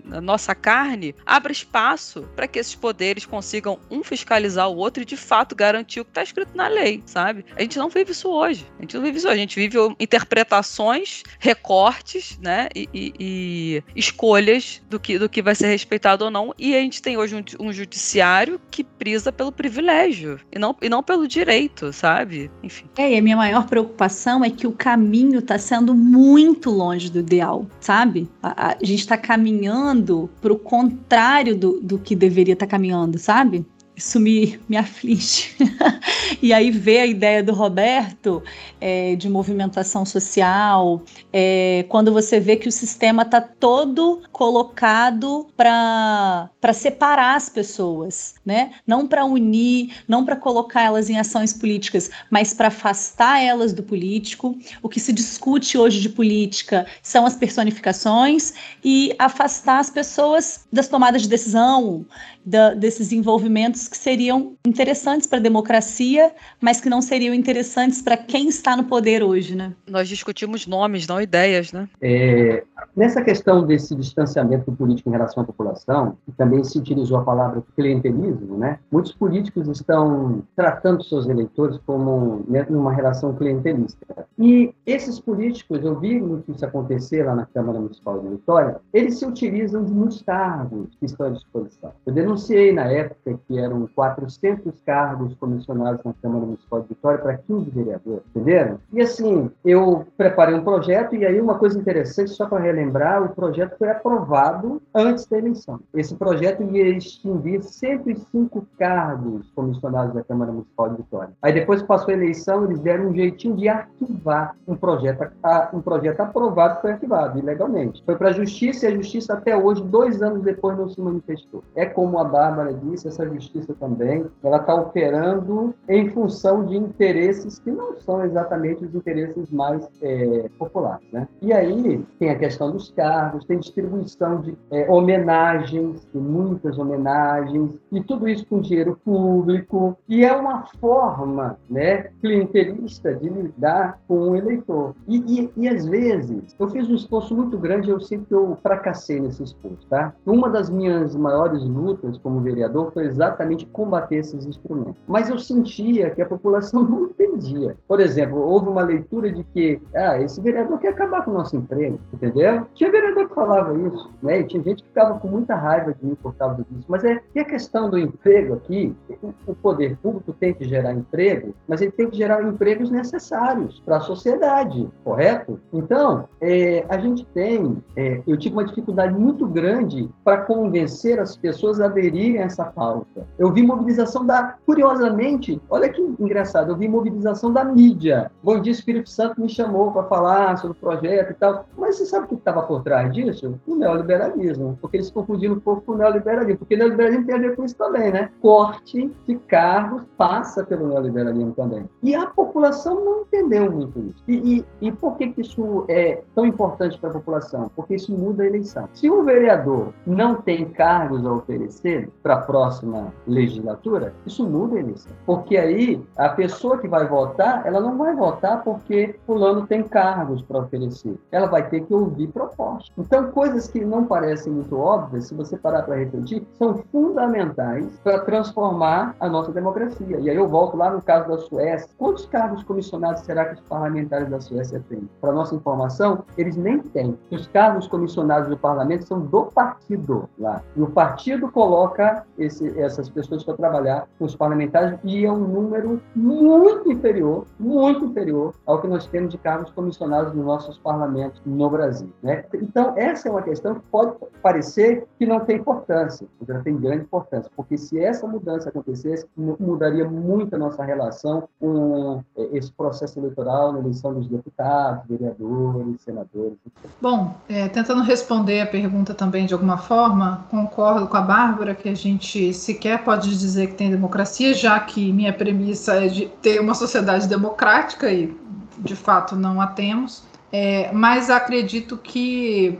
na nossa carne, abra espaço para que esses poderes consigam um fiscalizar o outro e de fato garantir o que está escrito na lei, sabe? A gente não vive isso hoje, a gente não vive isso hoje, a gente vive interpretações, recortes, né, e, e escolhas do que, do que vai ser respeitado ou não, e a gente tem hoje um, um judiciário que prisa pelo privilégio e não, e não pelo direito, sabe? Enfim. É, e a minha maior preocupação é que o caminho está sendo muito longe do ideal, sabe? A, a gente está caminhando para o contrário do, do que deveria estar tá caminhando, sabe? Isso me, me aflige. e aí ver a ideia do Roberto é, de movimentação social, é, quando você vê que o sistema está todo colocado para separar as pessoas, né? Não para unir, não para colocar elas em ações políticas, mas para afastar elas do político. O que se discute hoje de política são as personificações e afastar as pessoas das tomadas de decisão, da, desses envolvimentos que seriam interessantes para a democracia, mas que não seriam interessantes para quem está no poder hoje, né? Nós discutimos nomes, não ideias, né? É, nessa questão desse distanciamento político em relação à população, também se utilizou a palavra clientelismo, né? Muitos políticos estão tratando seus eleitores como né, numa relação clientelista. E esses políticos, eu vi muito isso acontecer lá na Câmara Municipal de Vitória, eles se utilizam de muitos cargos que estão à disposição. Eu denunciei na época que eram 400 cargos comissionados na Câmara Municipal de Vitória para 15 vereadores, entenderam? E assim, eu preparei um projeto e aí uma coisa interessante, só para relembrar, o projeto foi aprovado antes da eleição. Esse projeto ia extinguir 105 cargos comissionados da Câmara Municipal de Vitória. Aí depois que passou a eleição, eles deram um jeitinho de arquivar um projeto, um projeto aprovado foi arquivado ilegalmente. Foi para a Justiça e a Justiça até hoje, dois anos depois, não se manifestou. É como a Bárbara disse, essa Justiça também, ela está operando em função de interesses que não são exatamente os interesses mais é, populares. Né? E aí tem a questão dos cargos, tem distribuição de é, homenagens, tem muitas homenagens, e tudo isso com dinheiro público, e é uma forma né, clientelista de lidar com o eleitor. E, e, e às vezes, eu fiz um esforço muito grande, eu sinto que eu fracassei nesse esforço. Tá? Uma das minhas maiores lutas como vereador foi exatamente combater esses instrumentos. Mas eu sentia que a população não entendia. Por exemplo, houve uma leitura de que ah, esse vereador quer acabar com o nosso emprego, entendeu? Tinha vereador que falava isso, né? E tinha gente que ficava com muita raiva de mim por causa disso. Mas é e a questão do emprego aqui, o poder público tem que gerar emprego, mas ele tem que gerar empregos necessários para a sociedade, correto? Então, é, a gente tem, é, eu tive uma dificuldade muito grande para convencer as pessoas a aderirem a essa pauta. Eu vi mobilização da, curiosamente, olha que engraçado, eu vi mobilização da mídia. Bom Dia Espírito Santo me chamou para falar sobre o projeto e tal. Mas você sabe o que estava por trás disso? O neoliberalismo. Porque eles confundiram um pouco com o neoliberalismo. Porque o neoliberalismo tem a ver com isso também, né? Corte de cargos passa pelo neoliberalismo também. E a população não entendeu muito isso. E, e, e por que, que isso é tão importante para a população? Porque isso muda a eleição. Se um vereador não tem cargos a oferecer para a próxima legislatura, isso muda a eleição. Porque aí a pessoa que vai votar, ela não vai votar porque fulano tem cargos para oferecer. Ela vai ter que ouvir propostas. Então, coisas que não parecem muito óbvias, se você parar para refletir, são fundamentais para transformar a nossa democracia. E aí eu volto lá no caso da Suécia. Quantos cargos comissionados será que os parlamentares da Suécia têm? Para nossa informação, eles nem têm. Os cargos comissionados do parlamento são do partido lá. E o partido coloca esse, essas pessoas para trabalhar com os parlamentares e é um número muito inferior, muito inferior ao que nós temos de cargos comissionados nos nossos parlamentos no Brasil. Né? Então, essa é uma questão que pode parecer que não tem importância, mas ela tem grande importância, porque se essa mudança acontecesse, mudaria muito a nossa relação com eh, esse processo eleitoral na eleição dos deputados, vereadores, senadores. Bom, é, tentando responder a pergunta também de alguma forma, concordo com a Bárbara que a gente sequer pode dizer que tem democracia, já que minha premissa é de ter uma sociedade democrática e de fato não a temos. É, mas acredito que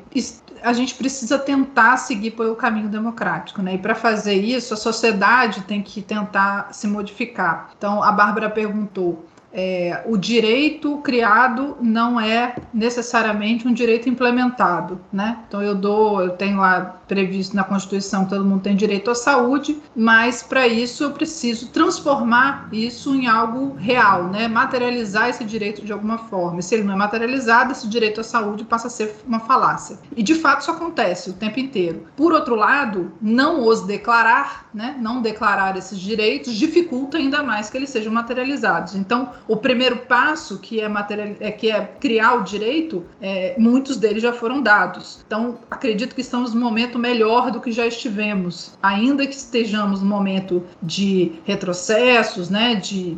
a gente precisa tentar seguir pelo caminho democrático, né? E para fazer isso, a sociedade tem que tentar se modificar. Então, a Bárbara perguntou é, o direito criado não é necessariamente um direito implementado, né? Então eu dou, eu tenho lá previsto na Constituição que todo mundo tem direito à saúde, mas para isso eu preciso transformar isso em algo real, né? Materializar esse direito de alguma forma. E se ele não é materializado, esse direito à saúde passa a ser uma falácia. E de fato isso acontece o tempo inteiro. Por outro lado, não os declarar, né? Não declarar esses direitos dificulta ainda mais que eles sejam materializados. Então o primeiro passo, que é, material, é, que é criar o direito, é, muitos deles já foram dados. Então, acredito que estamos num momento melhor do que já estivemos. Ainda que estejamos num momento de retrocessos, né, de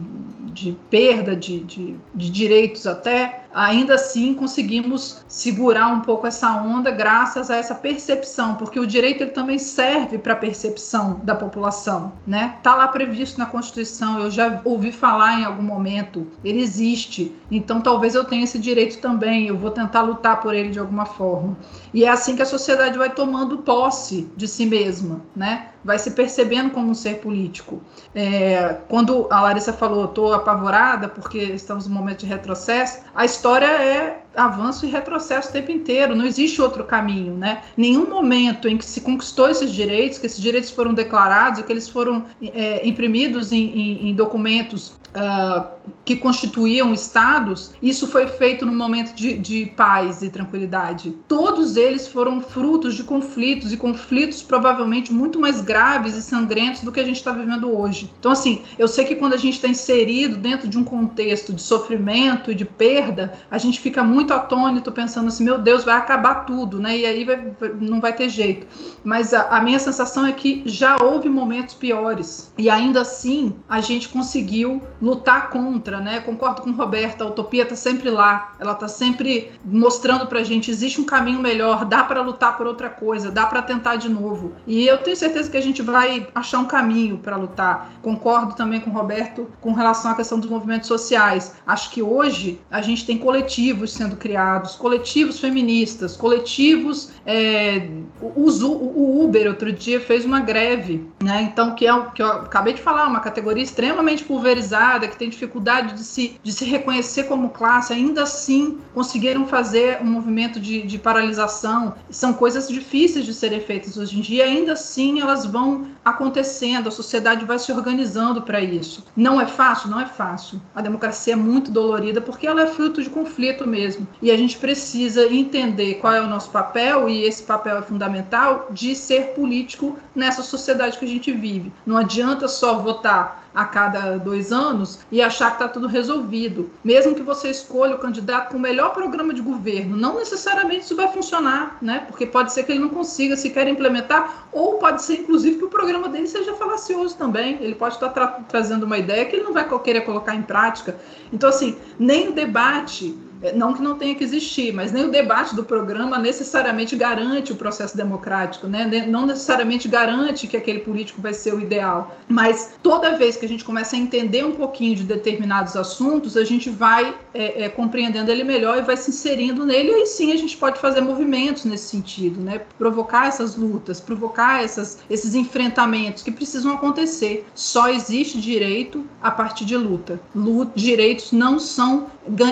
de perda de, de, de, direitos até, ainda assim conseguimos segurar um pouco essa onda graças a essa percepção, porque o direito ele também serve para a percepção da população, né? Tá lá previsto na Constituição, eu já ouvi falar em algum momento, ele existe, então talvez eu tenha esse direito também, eu vou tentar lutar por ele de alguma forma. E é assim que a sociedade vai tomando posse de si mesma, né? Vai se percebendo como um ser político. É, quando a Larissa falou, estou apavorada porque estamos num momento de retrocesso, a história é avanço e retrocesso o tempo inteiro, não existe outro caminho, né? Nenhum momento em que se conquistou esses direitos, que esses direitos foram declarados, que eles foram é, imprimidos em, em, em documentos uh, que constituíam estados, isso foi feito num momento de, de paz e tranquilidade. Todos eles foram frutos de conflitos e conflitos provavelmente muito mais graves e sangrentos do que a gente está vivendo hoje. Então, assim, eu sei que quando a gente está inserido dentro de um contexto de sofrimento e de perda, a gente fica muito atônito pensando assim, meu Deus, vai acabar tudo, né? E aí vai, não vai ter jeito. Mas a, a minha sensação é que já houve momentos piores e ainda assim a gente conseguiu lutar contra, né? Concordo com o Roberto, a utopia está sempre lá, ela está sempre mostrando para a gente existe um caminho melhor, dá para lutar por outra coisa, dá para tentar de novo. E eu tenho certeza que a gente vai achar um caminho para lutar. Concordo também com o Roberto com relação à questão dos movimentos sociais. Acho que hoje a gente tem coletivos sendo criados, coletivos feministas, coletivos. É, o, o Uber outro dia fez uma greve, né? Então que é o que eu acabei de falar, uma categoria extremamente pulverizada que tem dificuldade de se, de se reconhecer como classe, ainda assim conseguiram fazer um movimento de, de paralisação. São coisas difíceis de serem feitas hoje em dia, ainda assim elas vão acontecendo, a sociedade vai se organizando para isso. Não é fácil? Não é fácil. A democracia é muito dolorida porque ela é fruto de conflito mesmo. E a gente precisa entender qual é o nosso papel, e esse papel é fundamental, de ser político nessa sociedade que a gente vive. Não adianta só votar a cada dois anos e achar que está tudo resolvido. Mesmo que você escolha o candidato com o melhor programa de governo, não necessariamente isso vai funcionar, né? Porque pode ser que ele não consiga sequer implementar, ou pode ser, inclusive, que o programa dele seja falacioso também. Ele pode estar tra trazendo uma ideia que ele não vai querer colocar em prática. Então, assim, nem o debate não que não tenha que existir, mas nem o debate do programa necessariamente garante o processo democrático, né? não necessariamente garante que aquele político vai ser o ideal. Mas toda vez que a gente começa a entender um pouquinho de determinados assuntos, a gente vai é, é, compreendendo ele melhor e vai se inserindo nele, e aí sim a gente pode fazer movimentos nesse sentido, né? provocar essas lutas, provocar essas, esses enfrentamentos que precisam acontecer. Só existe direito a partir de luta. luta direitos não são,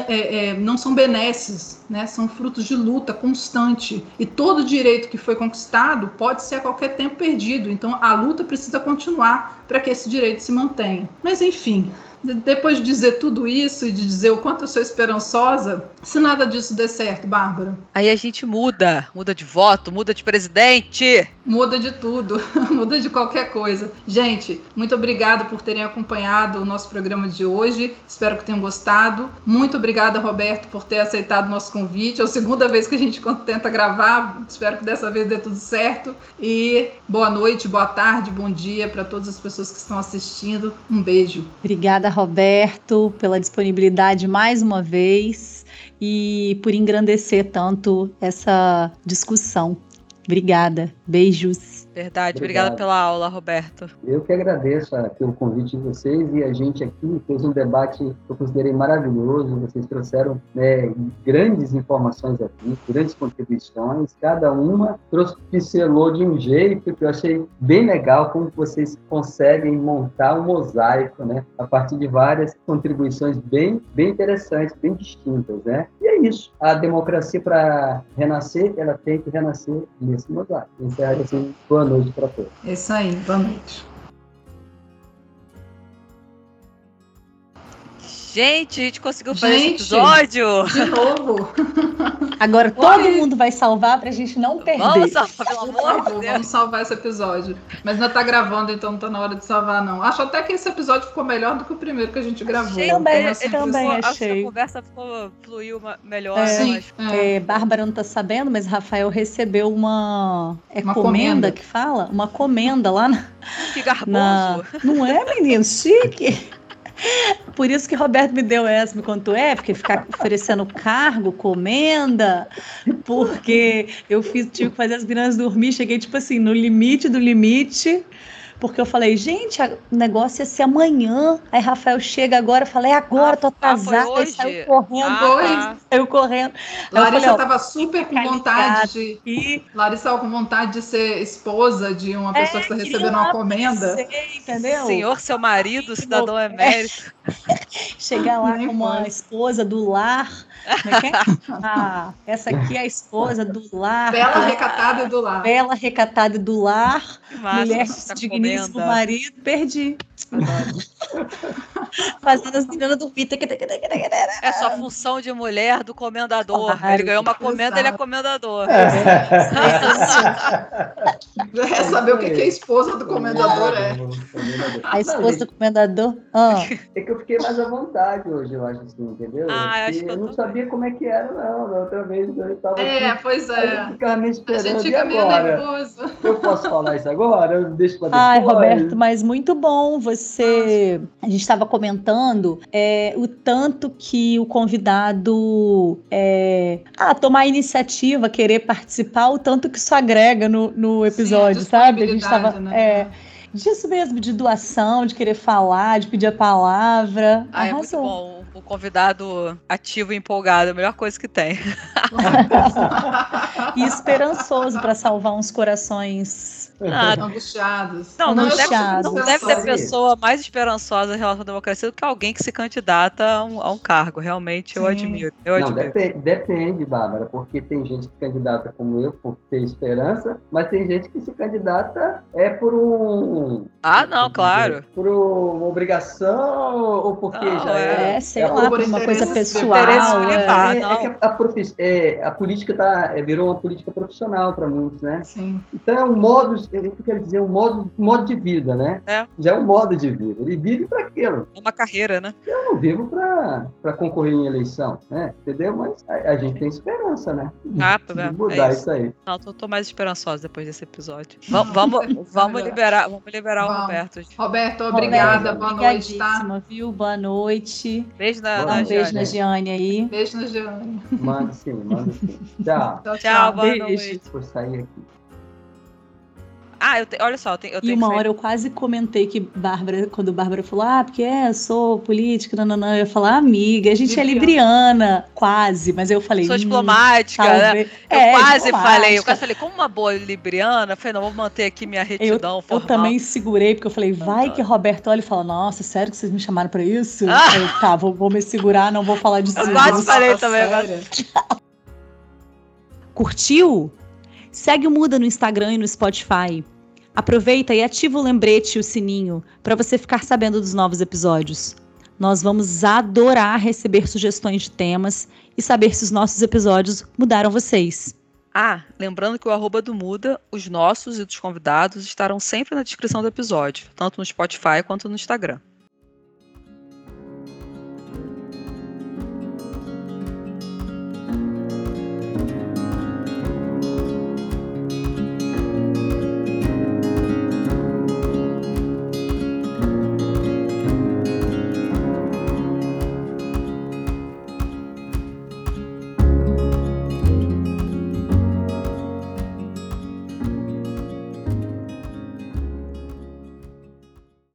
é, é, não são benesses, né? são frutos de luta constante. E todo direito que foi conquistado pode ser a qualquer tempo perdido. Então a luta precisa continuar para que esse direito se mantenha. Mas enfim, depois de dizer tudo isso e de dizer o quanto eu sou esperançosa, se nada disso der certo, Bárbara? Aí a gente muda, muda de voto, muda de presidente. Muda de tudo, muda de qualquer coisa. Gente, muito obrigada por terem acompanhado o nosso programa de hoje. Espero que tenham gostado. Muito obrigada, Roberto, por ter aceitado o nosso convite. É a segunda vez que a gente tenta gravar. Espero que dessa vez dê tudo certo. E boa noite, boa tarde, bom dia para todas as pessoas que estão assistindo. Um beijo. Obrigada, Roberto, pela disponibilidade mais uma vez e por engrandecer tanto essa discussão. Obrigada. Beijos. Verdade, Obrigado. obrigada pela aula, Roberto. Eu que agradeço aqui o convite de vocês e a gente aqui fez um debate que eu considerei maravilhoso. Vocês trouxeram né, grandes informações aqui, grandes contribuições, cada uma pincelou de um jeito que eu achei bem legal como vocês conseguem montar um mosaico, né, a partir de várias contribuições bem, bem interessantes, bem distintas, né? E é isso. A democracia para renascer, ela tem que renascer nesse mosaico. Encerro assim, boa boa noite para todos. Isso aí, boa noite. Gente, a gente conseguiu fazer Gente, esse episódio! De novo. Agora todo Oi. mundo vai salvar pra gente não perder. Vamos salvar, pelo amor de Deus! vamos salvar esse episódio. Mas ainda tá gravando, então não tá na hora de salvar, não. Acho até que esse episódio ficou melhor do que o primeiro que a gente gravou. Gente, Também, eu também impressão. Acho que achei. a conversa ficou, fluiu melhor, É. Sim, mas é. É, Bárbara não tá sabendo, mas Rafael recebeu uma. É Uma comenda, comenda. que fala? Uma comenda lá na. que garboso! na- Não é, menino? Chique! Por isso que Roberto me deu essa, me contou, é, porque ficar oferecendo cargo, comenda, porque eu fiz, tive que fazer as meninas dormir, cheguei, tipo assim, no limite do limite, porque eu falei, gente, o negócio ia ser amanhã. Aí Rafael chega agora, eu falei, é agora, tô Ah, ah, foi atrasada, aí hoje? saiu correndo, Ah, tá. saiu correndo. Aí eu Larissa falei, ó, tava super com fica vontade de. E Larissa tava com vontade de ser esposa de uma pessoa que está recebendo uma comenda. sei, entendeu? Senhor, seu marido, cidadão emérito. Chegar lá com uma esposa do lar. Como é que é? Ah, essa aqui é a esposa do lar. Bela, recatada e do lar. Bela, recatada e do lar. Massa, mulher essa digníssimo marido. Perdi. Fazendo as meninas dormir. É só função de mulher do comendador. Claro, ele ganhou uma comenda, ele é comendador. É saber o que, que a esposa do comendador é. A esposa do comendador. Ah, É que eu fiquei mais à vontade hoje, eu acho assim, entendeu? Ah, eu acho que eu eu não tô- sabia como é que era, não. Da outra vez eu tava É, aqui, pois é. ficava me A esperando. gente E fica meio nervoso. Eu posso falar isso agora? Eu deixo pra depois? Ai, Roberto, mas muito bom você. A gente estava comentando é, o tanto que o convidado é, ah, tomar a iniciativa, querer participar, o tanto que isso agrega no, no episódio, Sim, sabe? A gente tava. disponibilidade, É, né? disso mesmo, de doação, de querer falar, de pedir a palavra. Ah, é muito bom. O convidado ativo e empolgado, é a melhor coisa que tem. E esperançoso para salvar uns corações. Angustiados. não, não, deve, não deve ter pessoa mais esperançosa em relação à democracia do que alguém que se candidata a um, a um cargo. Realmente, eu Sim. admiro. Eu Não, admiro. depende, depende, Bárbara, porque tem gente que se candidata como eu por ter esperança, mas tem gente que se candidata é por um. Ah, não, claro. Por uma obrigação ou porque Não, já é- É, sei é lá, por uma coisa pessoal. é. É, é a, a profi- é, a política tá, é, virou uma política profissional para muitos, né? Sim. Então é um modo, eu quero dizer, um modo, modo de vida, né? É. Já é um modo de vida. Ele vive para aquilo. É uma carreira, né? Eu não vivo para concorrer em eleição, né? Entendeu? Mas a, a gente tem esperança, né? Ah, De é, mudar é isso. isso aí. Não, tô, tô mais esperançosa depois desse episódio. Va- vamos, vamos liberar, vamos liberar o Vamos. Roberto. Roberto, obrigada. Boa noite, tá? viu? Boa noite. Beijo na, na Um noite. beijo na Giane aí. Beijo na Giane. Manda sim, manda sim. Tchau. Tchau, Tchau, boa Beijo. noite. Por sair aqui. Ah, eu te- olha só, eu tenho, eu E uma hora eu quase comentei que Bárbara, quando Bárbara falou, ah, porque é, eu sou política, nananã, eu ia falar, amiga, a gente é libriana, quase, mas eu falei. Sou hum, diplomática, né? Eu É, quase falei, eu quase falei, como uma boa libriana, eu falei, não, vou manter aqui minha retidão Eu formal. também segurei, porque eu falei, vai que Roberto olha e fala, nossa, sério que vocês me chamaram pra isso? Ah! Eu, tá, vou, vou me segurar, não vou falar disso. Eu não. quase falei também, Sério? Curtiu? Segue o Muda no Instagram e no Spotify. Aproveita e ativa o lembrete e o sininho para você ficar sabendo dos novos episódios. Nós vamos adorar receber sugestões de temas e saber se os nossos episódios mudaram vocês. Ah, lembrando que o arroba do Muda, os nossos e dos convidados estarão sempre na descrição do episódio, tanto no Spotify quanto no Instagram.